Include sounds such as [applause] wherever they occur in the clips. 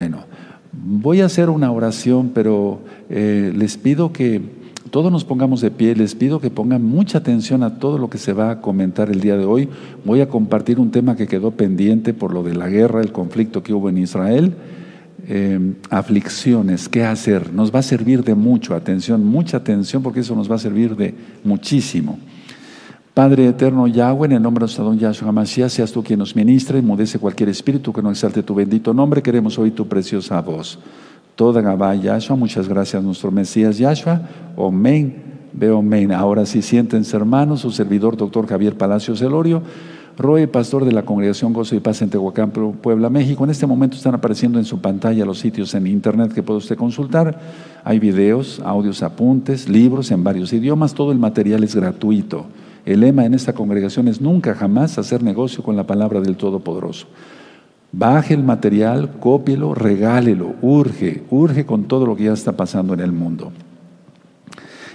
Bueno, voy a hacer una oración, pero eh, les pido que todos nos pongamos de pie, les pido que pongan mucha atención a todo lo que se va a comentar el día de hoy. Voy a compartir un tema que quedó pendiente por lo de la guerra, el conflicto que hubo en Israel. Eh, aflicciones, qué hacer, nos va a servir de mucho, atención, mucha atención, porque eso nos va a servir de muchísimo. Padre eterno Yahweh, en el nombre de nuestro don Yahshua Mashiach, seas tú quien nos ministre, mudece cualquier espíritu que no exalte tu bendito nombre, queremos oír tu preciosa voz. Toda Gabá Yahshua, muchas gracias nuestro Mesías Yahshua, Omen, veo Omen. Ahora sí, siéntense hermanos, su servidor, doctor Javier Palacios Elorio, Roy, pastor de la Congregación Gozo y Paz en Tehuacán, Puebla, México. En este momento están apareciendo en su pantalla los sitios en internet que puede usted consultar. Hay videos, audios, apuntes, libros en varios idiomas, todo el material es gratuito. El lema en esta congregación es nunca jamás hacer negocio con la palabra del Todopoderoso. Baje el material, cópielo, regálelo, urge, urge con todo lo que ya está pasando en el mundo.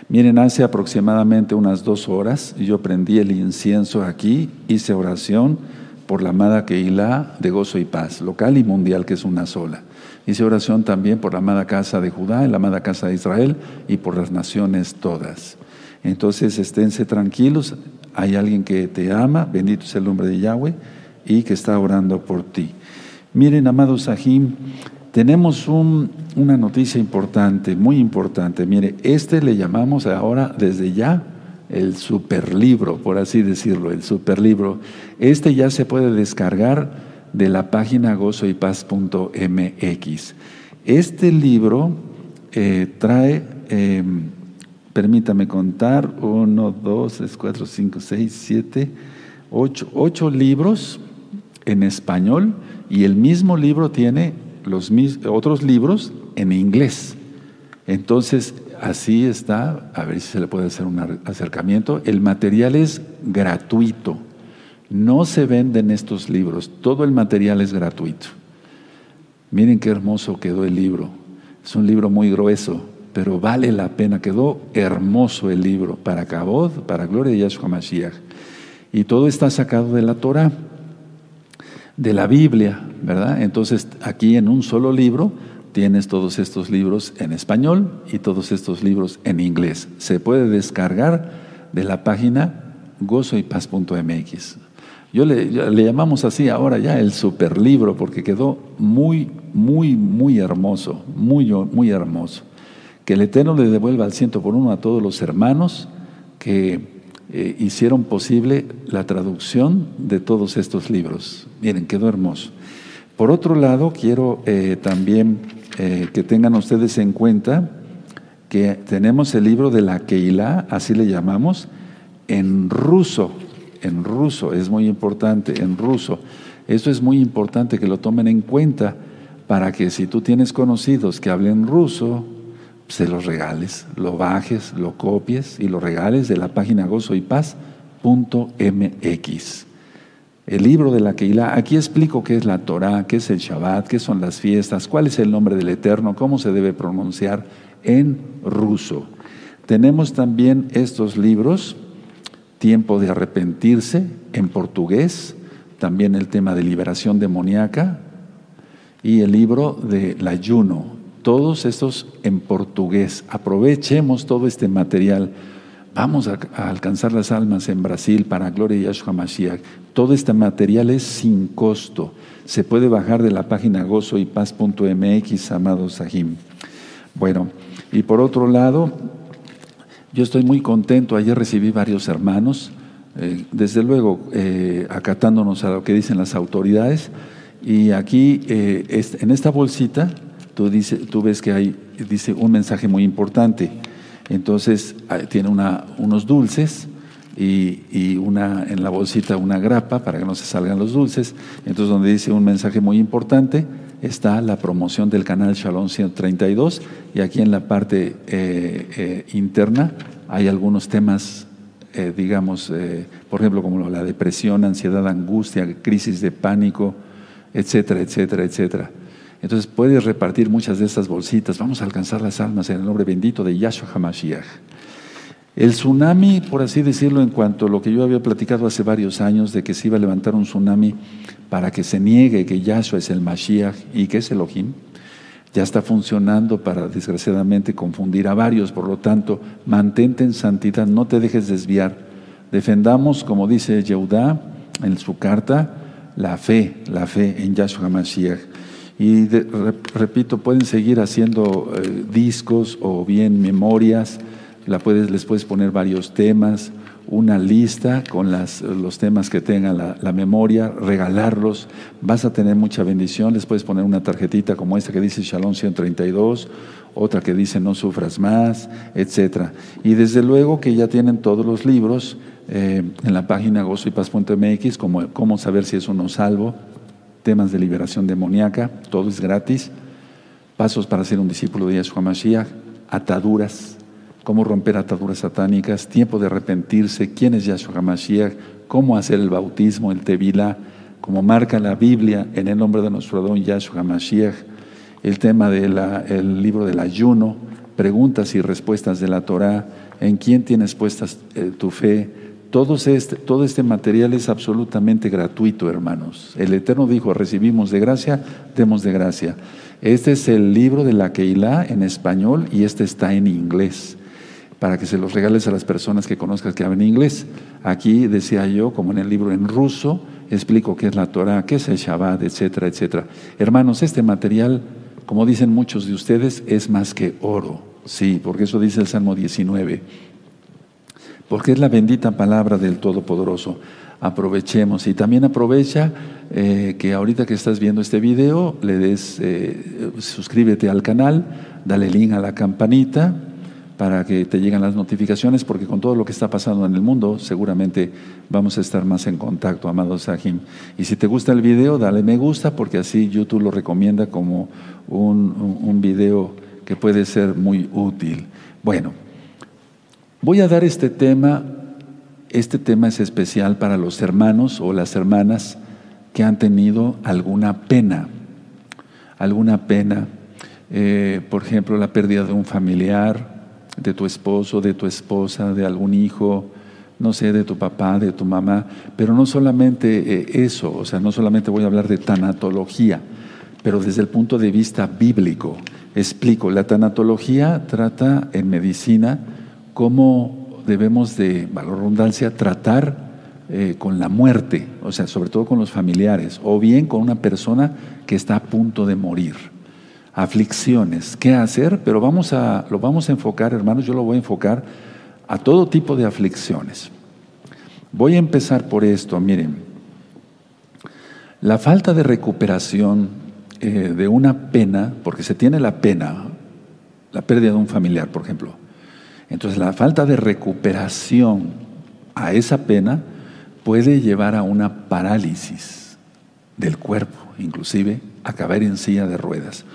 Miren, hace aproximadamente unas dos horas yo prendí el incienso aquí, hice oración por la amada Keilah de gozo y paz, local y mundial, que es una sola. Hice oración también por la amada casa de Judá, la amada casa de Israel y por las naciones todas. Entonces esténse tranquilos, hay alguien que te ama, bendito es el nombre de Yahweh, y que está orando por ti. Miren, amados Sahim, tenemos una noticia importante, muy importante. Mire, este le llamamos ahora desde ya el superlibro, por así decirlo, el superlibro. Este ya se puede descargar de la página gozoypaz.mx. Este libro eh, trae... Em, Permítame contar, uno, dos, tres, cuatro, cinco, seis, siete, ocho, ocho libros en español y el mismo libro tiene los otros libros en inglés. Entonces, así está, a ver si se le puede hacer un acercamiento. El material es gratuito, no se venden estos libros, todo el material es gratuito. Miren qué hermoso quedó el libro, es un libro muy grueso, pero vale la pena. Quedó hermoso el libro para Cabod, para Gloria de Yahshua Mashiach. Y todo está sacado de la Torah, de la Biblia, ¿verdad? Entonces, aquí en un solo libro tienes todos estos libros en español y todos estos libros en inglés. Se puede descargar de la página gozoypaz.mx. Yo le, le, llamamos así ahora ya el superlibro porque quedó muy, muy, muy hermoso, muy, muy hermoso. Que el Eterno le devuelva al ciento por uno a todos los hermanos que eh, hicieron posible la traducción de todos estos libros. Miren, quedó hermoso. Por otro lado, quiero eh, también eh, que tengan ustedes en cuenta que tenemos el libro de la Keilah, así le llamamos, en ruso, en ruso, es muy importante, en ruso. Esto es muy importante que lo tomen en cuenta para que si tú tienes conocidos que hablen ruso, se los regales, lo bajes, lo copies y lo regales de la página gozoypaz.mx. El libro de la Keilah, aquí explico qué es la Torah, qué es el Shabbat, qué son las fiestas, cuál es el nombre del Eterno, cómo se debe pronunciar en ruso. Tenemos también estos libros, Tiempo de arrepentirse, en portugués, también el tema de liberación demoníaca y el libro del ayuno, todos estos en portugués. Aprovechemos todo este material. Vamos a, alcanzar las almas en Brasil para Gloria de Yahshua Mashiach. Todo este material es sin costo. Se puede bajar de la página gozoypaz.mx, amado Sahim. Bueno, y por otro lado, yo estoy muy contento. Ayer recibí varios hermanos, eh, desde luego eh, acatándonos a lo que dicen las autoridades. Y aquí, eh, en esta bolsita, tú, dice, ves que hay, dice un mensaje muy importante. Entonces ah, tiene una, unos dulces y, y, una, en la bolsita una grapa para que no se salgan los dulces. Entonces donde dice un mensaje muy importante está la promoción del canal Shalom 132 y aquí en la parte eh, eh, interna hay algunos temas, eh, digamos, por ejemplo, como la depresión, ansiedad, angustia, crisis de pánico, etcétera, etcétera, etcétera. Entonces puedes repartir muchas de estas bolsitas. Vamos a alcanzar las almas en el nombre bendito de Yahshua HaMashiach. El tsunami, por así decirlo, en cuanto a lo que yo había platicado hace varios años, de que se iba a levantar un tsunami para que se niegue que Yahshua es el Mashiach y que es Elohim, ya está funcionando para desgraciadamente confundir a varios, por lo tanto, mantente en santidad, no te dejes desviar. Defendamos, como dice Yehudá en su carta, la fe, la fe en Yahshua Mashiach. Y repito, pueden seguir haciendo eh, discos o bien memorias, la puedes, les puedes poner varios temas, una lista con las, los temas que tengan la, la, memoria, regalarlos, vas a tener mucha bendición, les puedes poner una tarjetita como esta que dice Shalom 132, otra que dice No sufras más, etc. Y desde luego que ya tienen todos los libros eh, en la página gozoypaz.mx, como cómo saber si es uno salvo, temas de liberación demoníaca, todo es gratis, pasos para ser un discípulo de Yeshua Mashiach, ataduras, cómo romper ataduras satánicas, tiempo de arrepentirse, quién es Yahshua HaMashiach, cómo hacer el bautismo, el Tevilá, como marca la Biblia en el nombre de nuestro don Yahshua HaMashiach, el tema del libro del ayuno, preguntas y respuestas de la Torah, en quién tienes puestas eh, tu fe. Todo este, todo este material es absolutamente gratuito, hermanos. El Eterno dijo, recibimos de gracia, demos de gracia. Este es el libro de la Keilah en español y este está en inglés para que se los regales a las personas que conozcas que hablan inglés. Aquí decía yo, como en el libro en ruso, explico qué es la Torah, qué es el Shabbat, etcétera, etcétera. Hermanos, este material, como dicen muchos de ustedes, es más que oro. Sí, porque eso dice el Salmo 19. Porque es la bendita palabra del Todopoderoso. Aprovechemos y también aprovecha eh, que ahorita que estás viendo este video, le des, eh, suscríbete al canal, dale link a la campanita para que te lleguen las notificaciones, porque con todo lo que está pasando en el mundo, seguramente vamos a estar más en contacto, amado Sahim. Y si te gusta el video, dale me gusta, porque así YouTube lo recomienda como un, un video que puede ser muy útil. Bueno, voy a dar este tema, este tema es especial para los hermanos o las hermanas que han tenido alguna pena, alguna pena, eh, por ejemplo, la pérdida de un familiar, de tu esposo, de tu esposa, de algún hijo, no sé, de tu papá, de tu mamá, pero no solamente eh, eso, o sea, no solamente voy a hablar de tanatología, pero desde el punto de vista bíblico. Explico, la tanatología trata en medicina cómo debemos de, valor redundancia, tratar eh, con la muerte, o sea, sobre todo con los familiares, o bien con una persona que está a punto de morir. Aflicciones, qué hacer, pero vamos a, lo vamos a enfocar, hermanos, yo lo voy a enfocar a todo tipo de aflicciones. Voy a empezar por esto, miren, la falta de recuperación eh, de una pena, porque se tiene la pena, la pérdida de un familiar, por ejemplo, entonces la falta de recuperación a esa pena puede llevar a una parálisis del cuerpo, inclusive a caer en silla de ruedas.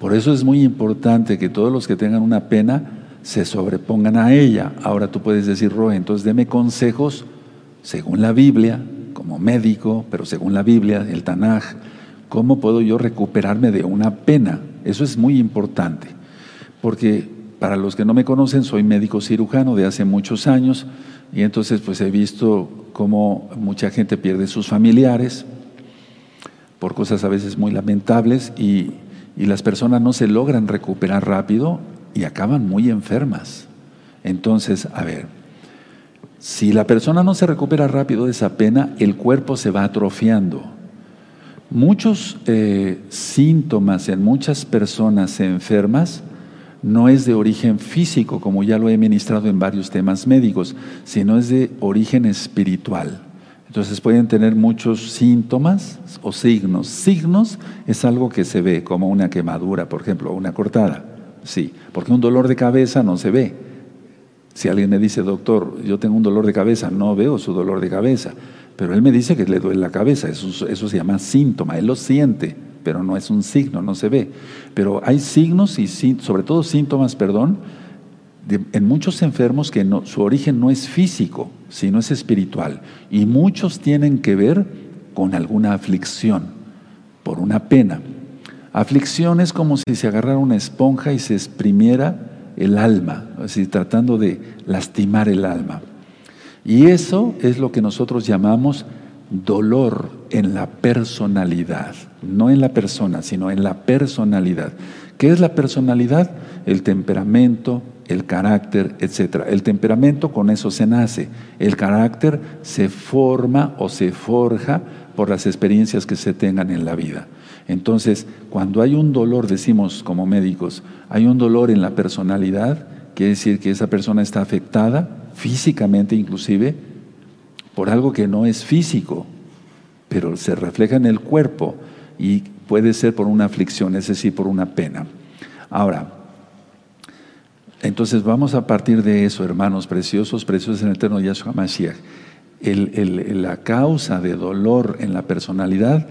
Por eso es muy importante que todos los que tengan una pena se sobrepongan a ella. Ahora tú puedes decir, Roe, entonces deme consejos según la Biblia, como médico, pero según la Biblia, el Tanaj, ¿cómo puedo yo recuperarme de una pena? Eso es muy importante, porque para los que no me conocen, soy médico cirujano de hace muchos años y entonces pues he visto cómo mucha gente pierde sus familiares por cosas a veces muy lamentables y y las personas no se logran recuperar rápido y acaban muy enfermas. Entonces, a ver, si la persona no se recupera rápido de esa pena, el cuerpo se va atrofiando. Muchos eh, síntomas en muchas personas enfermas no es de origen físico, como ya lo he ministrado en varios temas médicos, sino es de origen espiritual. Entonces pueden tener muchos síntomas o signos. Signos es algo que se ve, como una quemadura, por ejemplo, una cortada. Sí, porque un dolor de cabeza no se ve. Si alguien me dice, doctor, yo tengo un dolor de cabeza, no veo su dolor de cabeza, pero él me dice que le duele la cabeza, eso, eso se llama síntoma, él lo siente, pero no es un signo, no se ve. Pero hay signos y sobre todo síntomas, perdón, en muchos enfermos que su origen no es físico, sino es espiritual. Y muchos tienen que ver con alguna aflicción, por una pena. Aflicción es como si se agarrara una esponja y se exprimiera el alma, así tratando de lastimar el alma. Y eso es lo que nosotros llamamos dolor en la personalidad, no en la persona, sino en la personalidad. ¿Qué es la personalidad? El temperamento, el carácter, etc. El temperamento con eso se nace, el carácter se forma o se forja por las experiencias que se tengan en la vida. Entonces, cuando hay un dolor, decimos como médicos, hay un dolor en la personalidad, quiere decir que esa persona está afectada físicamente inclusive por algo que no es físico, pero se refleja en el cuerpo y puede ser por una aflicción, es decir, por una pena. Ahora, entonces vamos a partir de eso, hermanos preciosos, preciosos en el eterno Yahshua Mashiach. la causa de dolor en la personalidad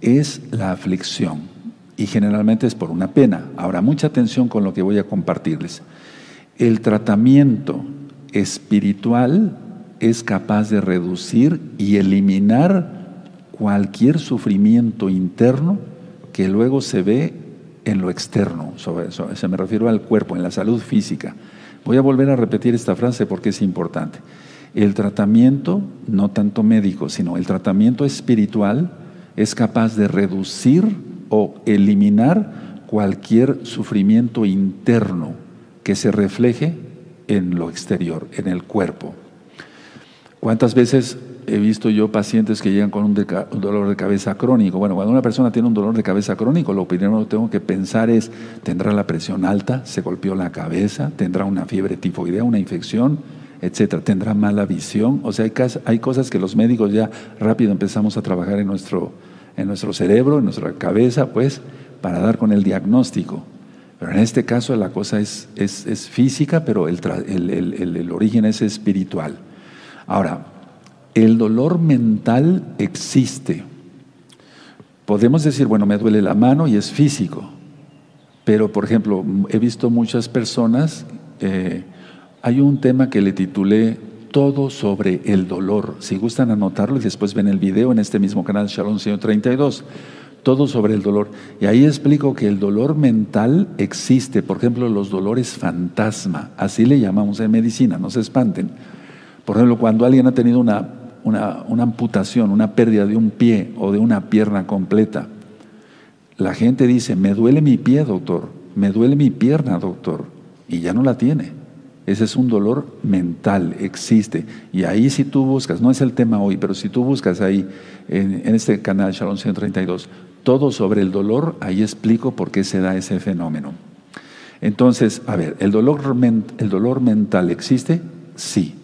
es la aflicción y generalmente es por una pena. Ahora, mucha atención con lo que voy a compartirles. El tratamiento espiritual es capaz de reducir y eliminar cualquier sufrimiento interno que luego se ve en lo externo, se me refiero al cuerpo, en la salud física. Voy a volver a repetir esta frase porque es importante. El tratamiento, no tanto médico, sino el tratamiento espiritual es capaz de reducir o eliminar cualquier sufrimiento interno que se refleje en lo exterior, en el cuerpo. ¿Cuántas veces he visto yo pacientes que llegan con un, dolor de cabeza crónico? Bueno, cuando una persona tiene un dolor de cabeza crónico, lo primero que tengo que pensar es, ¿tendrá la presión alta? ¿Se golpeó la cabeza? ¿Tendrá una fiebre tifoidea, una infección? etcétera. ¿Tendrá mala visión? O sea, hay, cosas que los médicos ya rápido empezamos a trabajar en nuestro, en nuestro cerebro, en nuestra cabeza, pues, para dar con el diagnóstico. Pero en este caso la cosa es, es, física, pero el, el origen es espiritual. Ahora, el dolor mental existe. Podemos decir, bueno, me duele la mano y es físico. Pero, por ejemplo, he visto muchas personas, eh, hay un tema que le titulé Todo sobre el dolor. Si gustan anotarlo y después ven el video en este mismo canal, Shalom 132. Todo sobre el dolor. Y ahí explico que el dolor mental existe. Por ejemplo, los dolores fantasma. Así le llamamos en medicina, no se espanten por ejemplo, cuando alguien ha tenido una, una, amputación, una pérdida de un pie o de una pierna completa, la gente dice, me duele mi pie, doctor, me duele mi pierna, doctor, y ya no la tiene. Ese es un dolor mental, existe. Y ahí si tú buscas, no es el tema hoy, pero si tú buscas ahí en, este canal Shalom 132, todo sobre el dolor, ahí explico por qué se da ese fenómeno. Entonces, a ver, ¿el dolor, el dolor mental existe? Sí.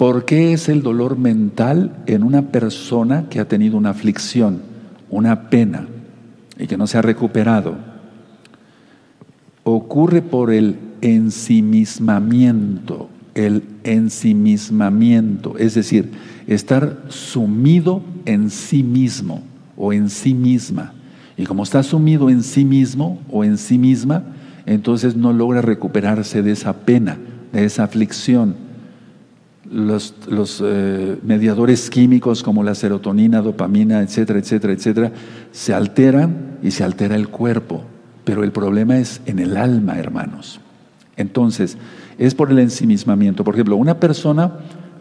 ¿Por qué es el dolor mental en una persona que ha tenido una aflicción, una pena y que no se ha recuperado? Ocurre por el ensimismamiento, el ensimismamiento, es decir, estar sumido en sí mismo o en sí misma. Y como está sumido en sí mismo o en sí misma, entonces no logra recuperarse de esa pena, de esa aflicción los, eh, mediadores químicos como la serotonina, dopamina, etcétera, etcétera, etcétera, se alteran y se altera el cuerpo. Pero el problema es en el alma, hermanos. Entonces, es por el ensimismamiento. Por ejemplo, una persona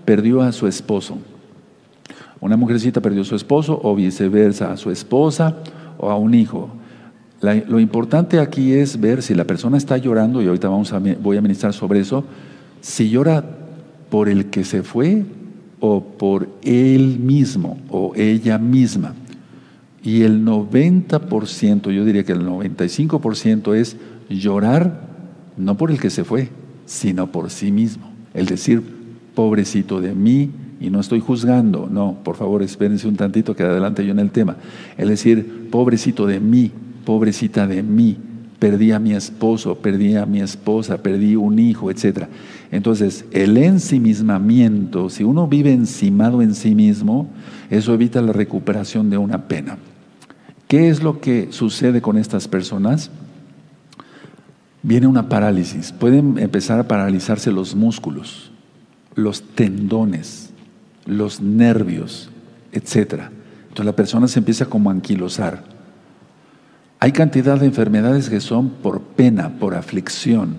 perdió a su esposo. Una mujercita perdió a su esposo o viceversa, a su esposa o a un hijo. lo importante aquí es ver si la persona está llorando, y ahorita vamos a, voy a ministrar sobre eso, si llora por el que se fue o por él mismo o ella misma. Y el 90%, yo diría que el 95% es llorar no por el que se fue, sino por sí mismo. El decir, pobrecito de mí, y no estoy juzgando, no, por favor, espérense un tantito que adelante yo en el tema. El decir, pobrecito de mí, pobrecita de mí, perdí a mi esposo, perdí a mi esposa, perdí un hijo, etc. Entonces, el ensimismamiento, si uno vive encimado en sí mismo, eso evita la recuperación de una pena. ¿Qué es lo que sucede con estas personas? Viene una parálisis. Pueden empezar a paralizarse los músculos, los tendones, los nervios, etc. Entonces la persona se empieza como a anquilosar hay cantidad de enfermedades que son por pena, por aflicción.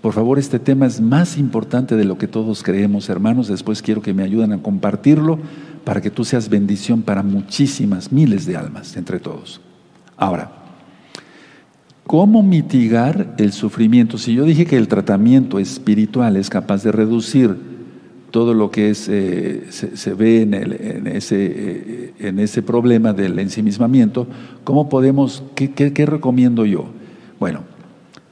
Por favor, este tema es más importante de lo que todos creemos, hermanos. Después quiero que me ayuden a compartirlo para que tú seas bendición para muchísimas, miles de almas entre todos. Ahora, ¿cómo mitigar el sufrimiento? Si yo dije que el tratamiento espiritual es capaz de reducir todo lo que es, eh, se, ve en, ese, eh, en ese problema del ensimismamiento, ¿cómo podemos, qué recomiendo yo? Bueno,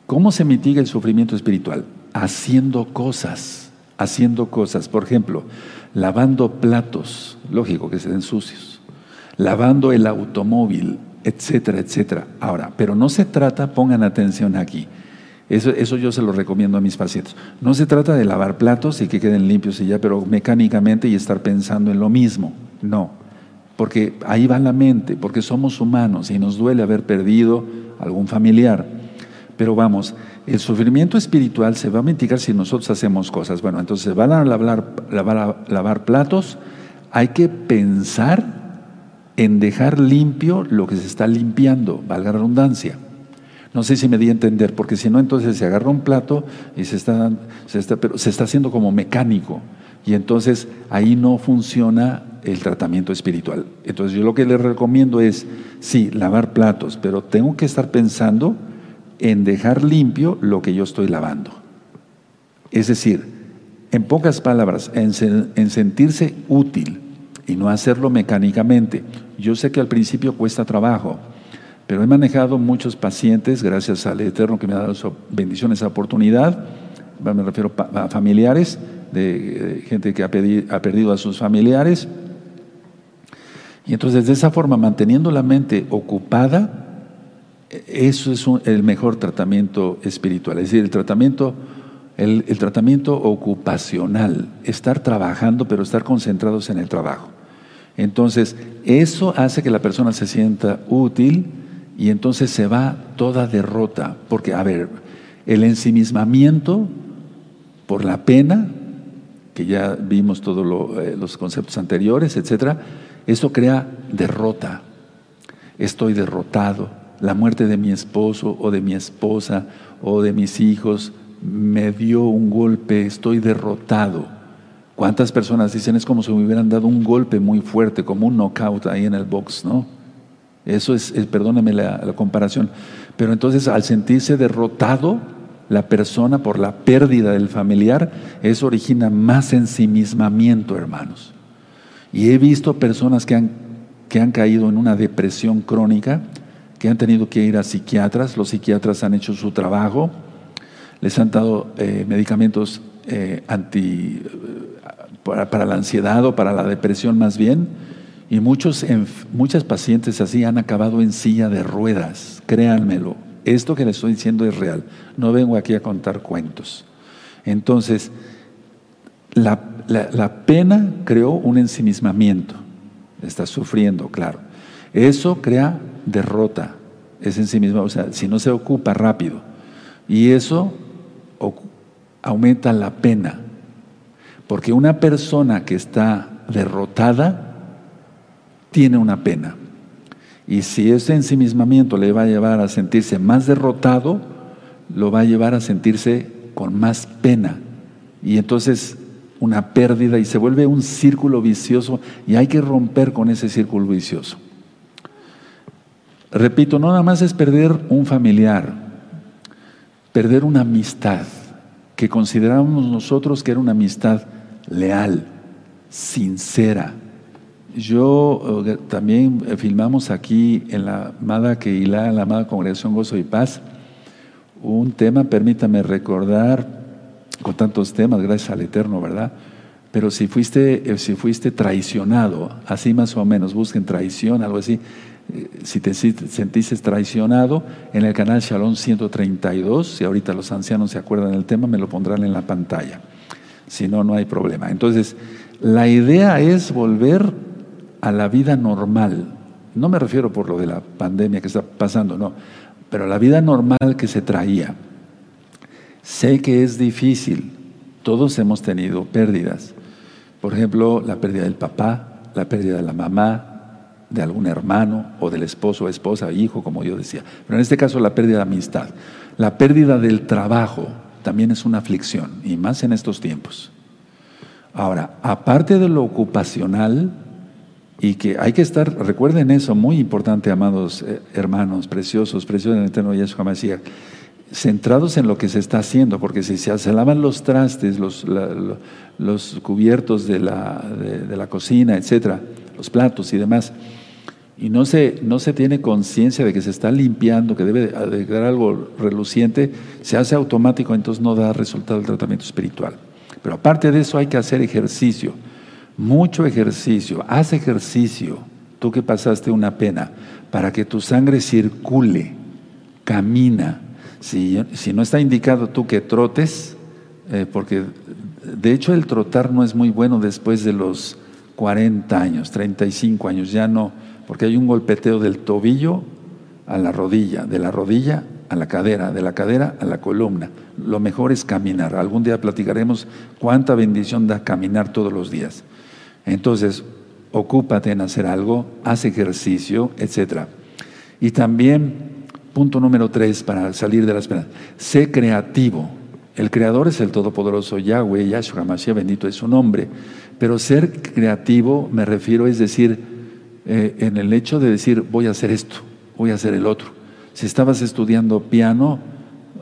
¿cómo se mitiga el sufrimiento espiritual? Haciendo cosas, haciendo cosas. Por ejemplo, lavando platos, lógico que se den sucios, lavando el automóvil, etcétera, etcétera. Ahora, pero no se trata, pongan atención aquí, eso, eso, yo se lo recomiendo a mis pacientes. No se trata de lavar platos y que queden limpios y ya, pero mecánicamente y estar pensando en lo mismo. No, porque ahí va la mente, porque somos humanos y nos duele haber perdido algún familiar. Pero vamos, el sufrimiento espiritual se va a mitigar si nosotros hacemos cosas. Bueno, entonces van a lavar, lavar, lavar platos, hay que pensar en dejar limpio lo que se está limpiando, valga la redundancia. No sé si me di a entender, porque si no, entonces se agarra un plato y se está, se está, pero se está haciendo como mecánico. Y entonces ahí no funciona el tratamiento espiritual. Entonces yo lo que les recomiendo es, sí, lavar platos, pero tengo que estar pensando en dejar limpio lo que yo estoy lavando. Es decir, en pocas palabras, en, en sentirse útil y no hacerlo mecánicamente. Yo sé que al principio cuesta trabajo, pero he manejado muchos pacientes, gracias al Eterno que me ha dado su bendición, esa oportunidad, me refiero a familiares, de, gente que ha, ha perdido a sus familiares. Y entonces de esa forma, manteniendo la mente ocupada, eso es el mejor tratamiento espiritual, es decir, el tratamiento, el, el, tratamiento ocupacional, estar trabajando, pero estar concentrados en el trabajo. Entonces, eso hace que la persona se sienta útil, y entonces se va toda derrota. Porque, a ver, el ensimismamiento por la pena, que ya vimos todos eh, los conceptos anteriores, etcétera, eso crea derrota. Estoy derrotado. La muerte de mi esposo o de mi esposa o de mis hijos me dio un golpe, estoy derrotado. ¿Cuántas personas dicen es como si me hubieran dado un golpe muy fuerte, como un knockout ahí en el box, ¿no? Eso es, perdóneme la, comparación. Pero entonces al sentirse derrotado la persona por la pérdida del familiar, eso origina más ensimismamiento, hermanos. Y he visto personas que han, que han caído en una depresión crónica, que han tenido que ir a psiquiatras, los psiquiatras han hecho su trabajo, les han dado eh, medicamentos eh, anti, eh, para la ansiedad o para la depresión más bien, y muchos, muchas pacientes así han acabado en silla de ruedas, créanmelo. Esto que les estoy diciendo es real. No vengo aquí a contar cuentos. Entonces, la, pena creó un ensimismamiento. Está sufriendo, claro. Eso crea derrota. Es en sí mismo, o sea, si no se ocupa rápido. Y eso aumenta la pena. Porque una persona que está derrotada tiene una pena. Y si ese ensimismamiento le va a llevar a sentirse más derrotado, lo va a llevar a sentirse con más pena. Y entonces una pérdida y se vuelve un círculo vicioso y hay que romper con ese círculo vicioso. Repito, no nada más es perder un familiar, perder una amistad que consideramos nosotros que era una amistad leal, sincera, yo eh, también eh, filmamos aquí en la amada Keilah, en la amada Congregación Gozo y Paz, un tema, permítame recordar, con tantos temas, gracias al Eterno, ¿verdad? Pero si fuiste, eh, si fuiste traicionado, así más o menos, busquen traición, algo así, si te sentiste traicionado, en el canal Shalom 132, si ahorita los ancianos se acuerdan del tema, me lo pondrán en la pantalla. Si no, no hay problema. Entonces, la idea es volver a la vida normal. No me refiero por lo de la pandemia que está pasando, no, pero la vida normal que se traía. Sé que es difícil, todos hemos tenido pérdidas. Por ejemplo, la pérdida del papá, la pérdida de la mamá, de algún hermano o del esposo, esposa, hijo, como yo decía. Pero en este caso la pérdida de amistad. La pérdida del trabajo también es una aflicción, y más en estos tiempos. Ahora, aparte de lo ocupacional, Y que hay que estar, recuerden eso, muy importante, amados eh, hermanos, preciosos, preciosos del eterno Yeshua Mashiach, centrados en lo que se está haciendo, porque si se lavan los trastes, los, los cubiertos de la, de, la cocina, etcétera, los platos y demás, y no se, no se tiene conciencia de que se está limpiando, que debe de quedar algo reluciente, se hace automático, entonces no da resultado el tratamiento espiritual. Pero aparte de eso hay que hacer ejercicio, mucho ejercicio, haz ejercicio, tú que pasaste una pena, para que tu sangre circule, camina. Si, no está indicado tú que trotes, eh, porque de hecho el trotar no es muy bueno después de los 40 años, 35 años, ya no porque hay un golpeteo del tobillo a la rodilla, de la rodilla a la cadera, de la cadera a la columna. Lo mejor es caminar. Algún día platicaremos cuánta bendición da caminar todos los días. Entonces, ocúpate en hacer algo, haz ejercicio, etc. Y también, punto número tres, para salir de la esperanza, sé creativo. El creador es el todopoderoso Yahweh, Yahshua Mashiach, bendito es su nombre. Pero ser creativo, me refiero, es decir, eh, en el hecho de decir, voy a hacer esto, voy a hacer el otro. Si estabas estudiando piano,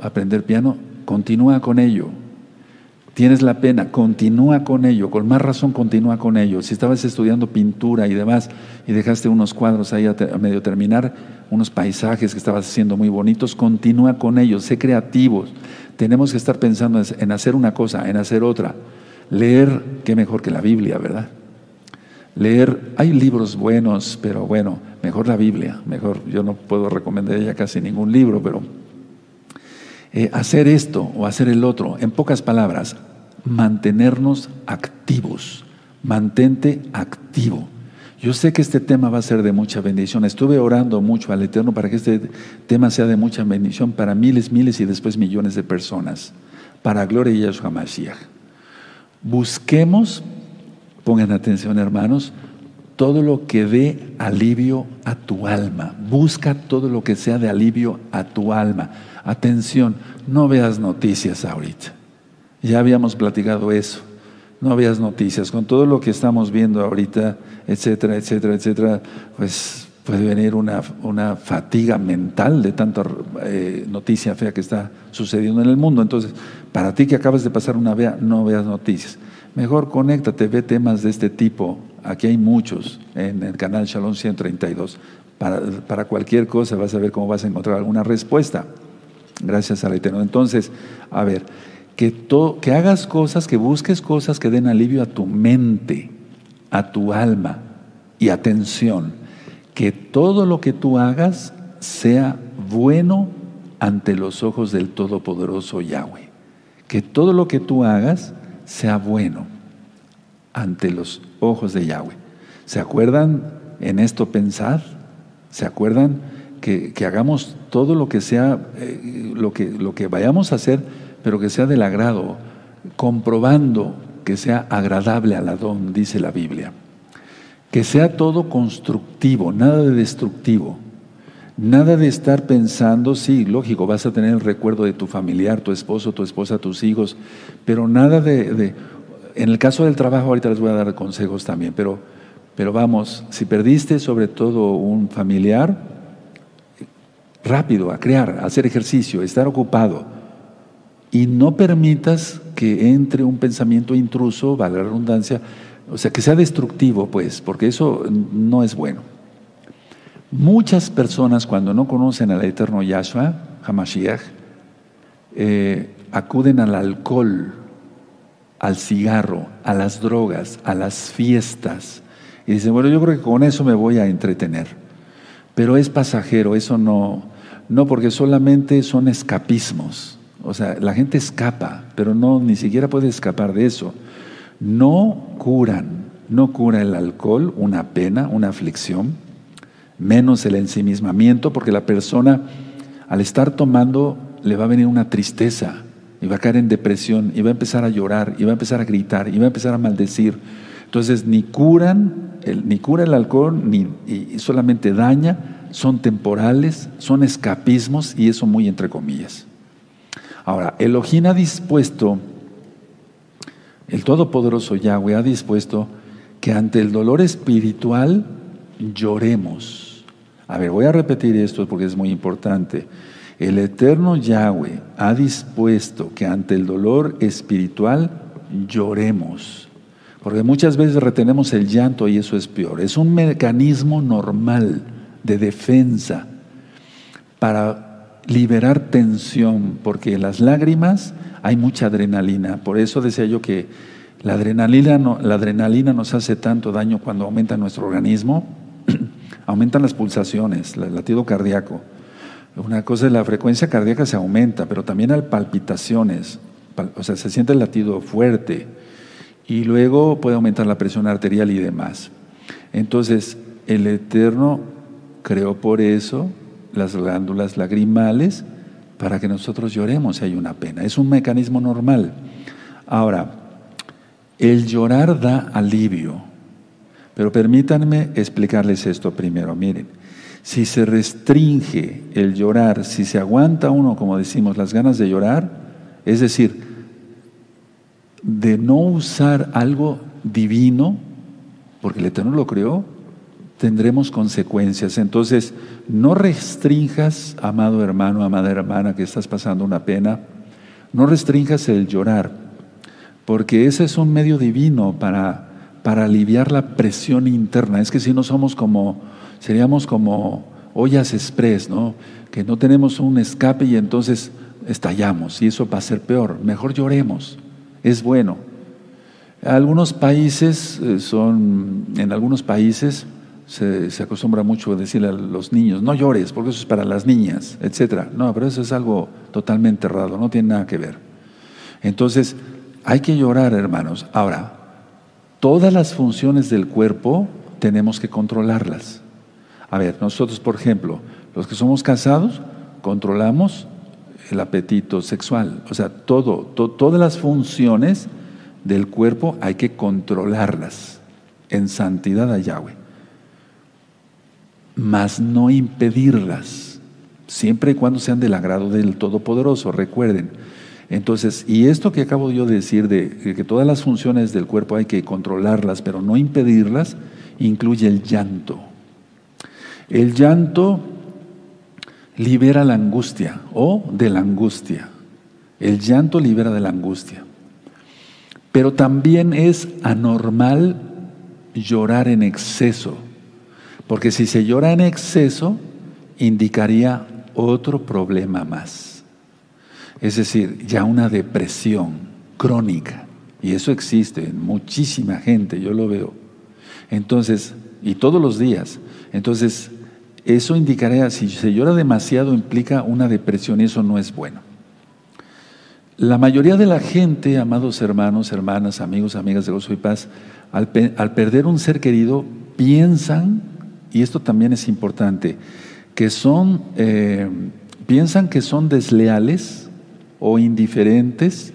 aprender piano, continúa con ello. Tienes la pena, continúa con ello, con más razón continúa con ello. Si estabas estudiando pintura y demás y dejaste unos cuadros ahí a, medio terminar, unos paisajes que estabas haciendo muy bonitos, continúa con ellos, sé creativos. Tenemos que estar pensando en hacer una cosa, en hacer otra. Leer, qué mejor que la Biblia, ¿verdad? Leer, hay libros buenos, pero bueno, mejor la Biblia, mejor, yo no puedo recomendar ya casi ningún libro, pero eh, hacer esto o hacer el otro, en pocas palabras, mantenernos activos, mantente activo. Yo sé que este tema va a ser de mucha bendición. Estuve orando mucho al Eterno para que este tema sea de mucha bendición para miles, miles y después millones de personas. Para gloria de Yeshua Mashiach. Busquemos Pongan atención, hermanos, todo lo que dé alivio a tu alma. Busca todo lo que sea de alivio a tu alma. Atención, no veas noticias ahorita. Ya habíamos platicado eso. No veas noticias. Con todo lo que estamos viendo ahorita, etcétera, etcétera, etcétera, pues puede venir una, una fatiga mental de tanta eh, noticia fea que está sucediendo en el mundo. Entonces, para ti que acabas de pasar una vea, no veas noticias. Mejor conéctate, ve temas de este tipo. Aquí hay muchos en el canal Shalom 132. Para, para cualquier cosa vas a ver cómo vas a encontrar alguna respuesta. Gracias al Eterno. Entonces, a ver, que, hagas cosas, que busques cosas que den alivio a tu mente, a tu alma y atención. Que todo lo que tú hagas sea bueno ante los ojos del Todopoderoso Yahweh. Que todo lo que tú hagas sea bueno ante los ojos de Yahweh. ¿Se acuerdan en esto pensar? ¿Se acuerdan que, hagamos todo lo que sea, eh, lo, que, lo que vayamos a hacer, pero que sea del agrado, comprobando que sea agradable al Adón, dice la Biblia? Que sea todo constructivo, nada de destructivo. Nada de estar pensando, sí, lógico, vas a tener el recuerdo de tu familiar, tu esposo, tu esposa, tus hijos, pero nada de, en el caso del trabajo, ahorita les voy a dar consejos también, pero, pero vamos, si perdiste sobre todo un familiar, rápido, a crear, a hacer ejercicio, estar ocupado, y no permitas que entre un pensamiento intruso, valga la redundancia, o sea, que sea destructivo, pues, porque eso no es bueno. Muchas personas cuando no conocen al eterno Yahshua, Hamashiach, eh, acuden al alcohol, al cigarro, a las drogas, a las fiestas. Y dicen, bueno, yo creo que con eso me voy a entretener. Pero es pasajero, eso no, no porque solamente son escapismos. O sea, la gente escapa, pero no, ni siquiera puede escapar de eso. No curan, no cura el alcohol una pena, una aflicción menos el ensimismamiento, porque la persona al estar tomando le va a venir una tristeza y va a caer en depresión y va a empezar a llorar y va a empezar a gritar y va a empezar a maldecir. Entonces ni curan, ni cura el alcohol, ni solamente daña, son temporales, son escapismos y eso muy entre comillas. Ahora, Elohim ha dispuesto, el Todopoderoso Yahweh ha dispuesto que ante el dolor espiritual lloremos. A ver, voy a repetir esto porque es muy importante. El eterno Yahweh ha dispuesto que ante el dolor espiritual lloremos. Porque muchas veces retenemos el llanto y eso es peor. Es un mecanismo normal de defensa para liberar tensión, porque en las lágrimas hay mucha adrenalina. Por eso decía yo que la adrenalina, la adrenalina nos hace tanto daño cuando aumenta nuestro organismo, [clears throat] aumentan las pulsaciones, el latido cardíaco. Una cosa es la frecuencia cardíaca se aumenta, pero también hay palpitaciones, o sea, se siente el latido fuerte y luego puede aumentar la presión arterial y demás. Entonces, el Eterno creó por eso las glándulas lagrimales para que nosotros lloremos si hay una pena. Es un mecanismo normal. Ahora, el llorar da alivio, pero permítanme explicarles esto primero. Miren, si se restringe el llorar, si se aguanta uno, como decimos, las ganas de llorar, es decir, de no usar algo divino, porque el Eterno lo creó, tendremos consecuencias. Entonces, no restringas, amado hermano, amada hermana, que estás pasando una pena, no restringas el llorar, porque ese es un medio divino para, para aliviar la presión interna. Es que si no somos como, seríamos como ollas express, ¿no? Que no tenemos un escape y entonces estallamos y eso va a ser peor. Mejor lloremos es bueno. Algunos países eh, son, en algunos países se, acostumbra mucho a decirle a los niños, no llores, porque eso es para las niñas, etc. No, pero eso es algo totalmente errado, no tiene nada que ver. Entonces, hay que llorar, hermanos. Ahora, todas las funciones del cuerpo tenemos que controlarlas. A ver, nosotros, por ejemplo, los que somos casados, controlamos el apetito sexual. O sea, todo, todas las funciones del cuerpo hay que controlarlas en santidad a Yahweh, mas no impedirlas, siempre y cuando sean del agrado del Todopoderoso, recuerden. Entonces, y esto que acabo yo de decir de que todas las funciones del cuerpo hay que controlarlas, pero no impedirlas, incluye el llanto. El llanto libera la angustia o de la angustia. El llanto libera de la angustia. Pero también es anormal llorar en exceso, porque si se llora en exceso, indicaría otro problema más. Es decir, ya una depresión crónica. Y eso existe en muchísima gente, yo lo veo. Entonces, y todos los días. Entonces, eso indicaría, si se llora demasiado, implica una depresión y eso no es bueno. La mayoría de la gente, amados hermanos, hermanas, amigos, amigas de gozo y paz, al, perder un ser querido, piensan, y esto también es importante, que son, eh, piensan que son desleales o indiferentes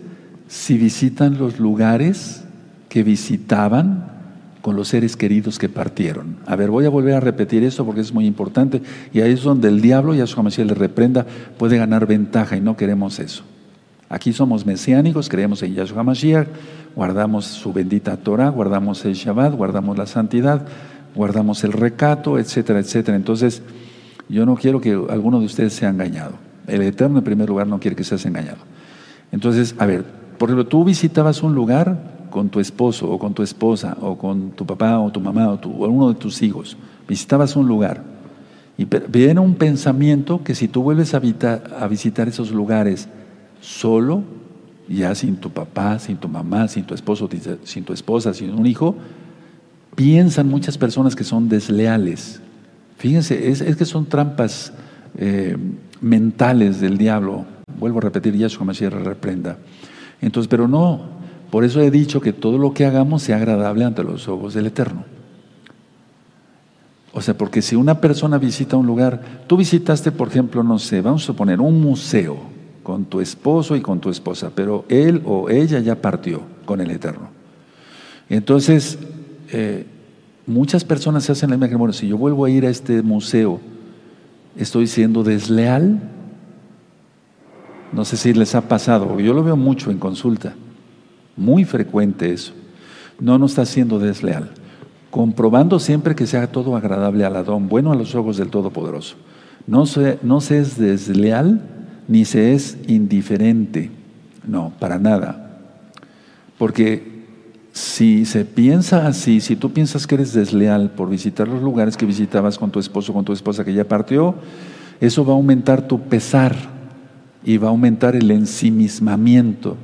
si visitan los lugares que visitaban con los seres queridos que partieron. A ver, voy a volver a repetir esto porque es muy importante y ahí es donde el diablo, y a su le reprenda, puede ganar ventaja y no queremos eso. Aquí somos mesiánicos, creemos en Yahshua Mashiach, guardamos su bendita Torah, guardamos el Shabbat, guardamos la santidad, guardamos el recato, etcétera, etcétera. Entonces, yo no quiero que alguno de ustedes sea engañado. El Eterno, en primer lugar, no quiere que seas engañado. Entonces, a ver, por ejemplo, tú visitabas un lugar con tu esposo o con tu esposa o con tu papá o tu mamá o, tu, uno de tus hijos, visitabas un lugar y viene un pensamiento que si tú vuelves a, a visitar esos lugares solo, ya sin tu papá, sin tu mamá, sin tu esposo, sin tu esposa, sin un hijo, piensan muchas personas que son desleales. Fíjense, es, que son trampas eh, mentales del diablo. Vuelvo a repetir, Yahshua Mashiach reprenda. Entonces, pero no, por eso he dicho que todo lo que hagamos sea agradable ante los ojos del Eterno. O sea, porque si una persona visita un lugar, tú visitaste, por ejemplo, no sé, vamos a suponer un museo con tu esposo y con tu esposa, pero él o ella ya partió con el Eterno. Entonces, eh, muchas personas se hacen la imagen, bueno, si yo vuelvo a ir a este museo, ¿estoy siendo desleal? No sé si les ha pasado, yo lo veo mucho en consulta. Muy frecuente eso. No, no está siendo desleal. comprobando siempre que sea todo agradable al Adón, bueno a los ojos del Todopoderoso. No se, no se es desleal ni se es indiferente, no, para nada. Porque si se piensa así, si tú piensas que eres desleal por visitar los lugares que visitabas con tu esposo, con tu esposa que ya partió, eso va a aumentar tu pesar y va a aumentar el ensimismamiento.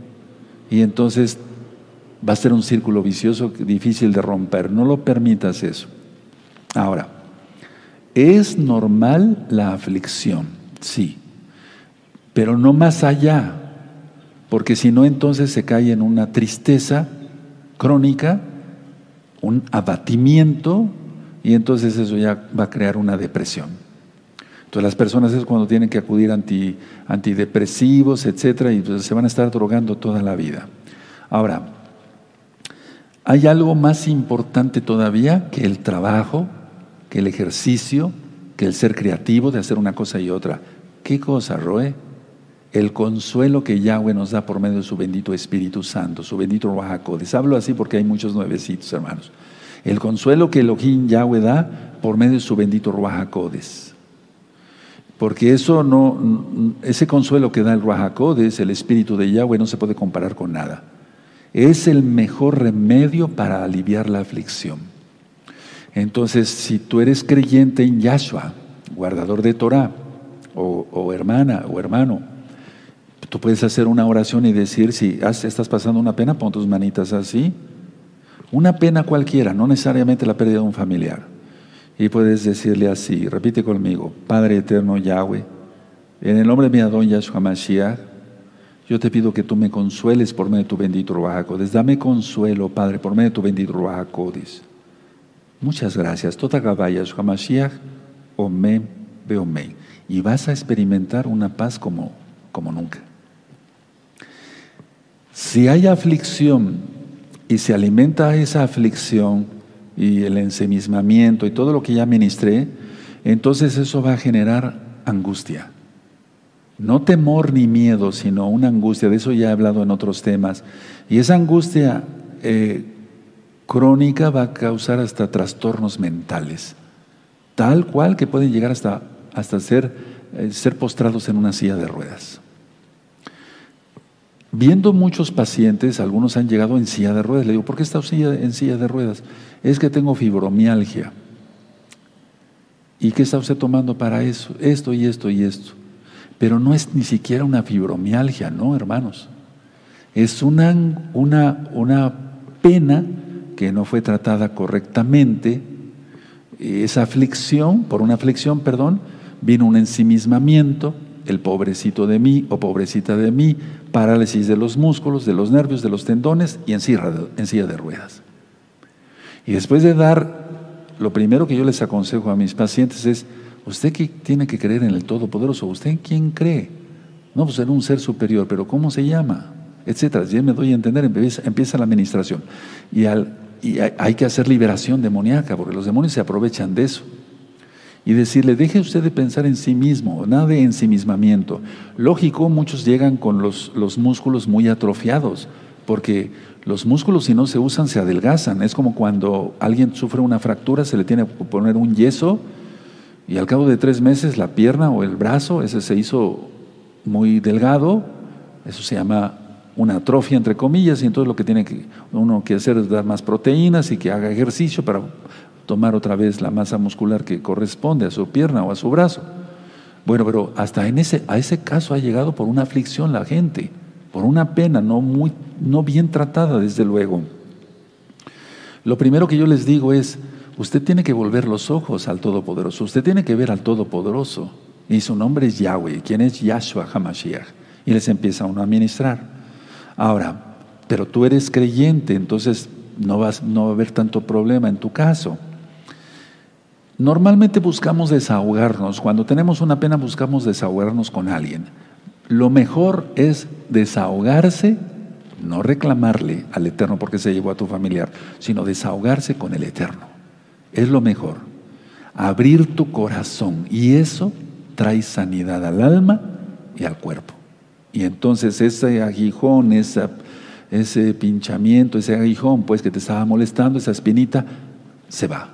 Y entonces va a ser un círculo vicioso difícil de romper. No lo permitas eso. Ahora, es normal la aflicción, sí, pero no más allá, porque si no entonces se cae en una tristeza crónica, un abatimiento, y entonces eso ya va a crear una depresión. Entonces las personas es cuando tienen que acudir anti, antidepresivos, etcétera, y entonces se van a estar drogando toda la vida. Ahora, hay algo más importante todavía que el trabajo, que el ejercicio, que el ser creativo de hacer una cosa y otra. ¿Qué cosa, Roe? El consuelo que Yahweh nos da por medio de su bendito Espíritu Santo, su bendito Les Hablo así porque hay muchos nuevecitos, hermanos. El consuelo que Elohim Yahweh da por medio de su bendito Ruajacodes. Porque eso no, ese consuelo que da el Ruajacodes, el Espíritu de Yahweh, no se puede comparar con nada. Es el mejor remedio para aliviar la aflicción. Entonces, si tú eres creyente en Yahshua, guardador de Torah, o, hermana o hermano, tú puedes hacer una oración y decir, si estás pasando una pena, pon tus manitas así. Una pena cualquiera, no necesariamente la pérdida de un familiar. Y puedes decirle así, repite conmigo, Padre eterno Yahweh, en el nombre de mi Adón Yahshua Mashiach, yo te pido que tú me consueles por medio de tu bendito Ruach Dame consuelo, Padre, por medio de tu bendito Ruach Muchas gracias. Tota Gabayas Hamashiach, Omen, Beomen. Y vas a experimentar una paz como, como nunca. Si hay aflicción y se alimenta esa aflicción y el ensemismamiento y todo lo que ya ministré, entonces eso va a generar angustia. No temor ni miedo, sino una angustia. De eso ya he hablado en otros temas. Y esa angustia eh, crónica va a causar hasta trastornos mentales, tal cual que pueden llegar hasta, hasta ser, eh, ser postrados en una silla de ruedas. Viendo muchos pacientes, algunos han llegado en silla de ruedas. Le digo, ¿por qué está en silla de ruedas? Es que tengo fibromialgia. ¿Y qué está usted tomando para eso? Esto y esto y esto. Pero no es ni siquiera una fibromialgia, no, hermanos. Es una, una, una pena que no fue tratada correctamente, esa aflicción, por una aflicción, perdón, vino un ensimismamiento, el pobrecito de mí o pobrecita de mí, parálisis de los músculos, de los nervios, de los tendones y en silla, en silla de ruedas. Y después de dar, lo primero que yo les aconsejo a mis pacientes es, usted que tiene que creer en el Todopoderoso, ¿usted en quién cree? No, pues en un ser superior, pero ¿cómo se llama? Etcétera. Ya me doy a entender, empieza, la administración. Y al y hay que hacer liberación demoníaca, porque los demonios se aprovechan de eso. Y decirle, deje usted de pensar en sí mismo, nada de ensimismamiento. Lógico, muchos llegan con los, los músculos muy atrofiados, porque los músculos si no se usan se adelgazan. Es como cuando alguien sufre una fractura, se le tiene que poner un yeso y al cabo de tres meses la pierna o el brazo, ese se hizo muy delgado, eso se llama una atrofia entre comillas y entonces lo que tiene que uno que hacer es dar más proteínas y que haga ejercicio para tomar otra vez la masa muscular que corresponde a su pierna o a su brazo. Bueno, pero hasta en ese, a ese caso ha llegado por una aflicción la gente, por una pena no, muy, no bien tratada, desde luego. Lo primero que yo les digo es, usted tiene que volver los ojos al Todopoderoso, usted tiene que ver al Todopoderoso, y su nombre es Yahweh, quien es Yahshua HaMashiach, y les empieza uno a ministrar. Ahora, pero tú eres creyente, entonces no, vas, no va a haber tanto problema en tu caso. Normalmente buscamos desahogarnos, cuando tenemos una pena buscamos desahogarnos con alguien. Lo mejor es desahogarse, no reclamarle al Eterno porque se llevó a tu familiar, sino desahogarse con el Eterno. Es lo mejor. Abrir tu corazón y eso trae sanidad al alma y al cuerpo. Y entonces ese aguijón, ese pinchamiento, ese aguijón, pues que te estaba molestando, esa espinita, se va.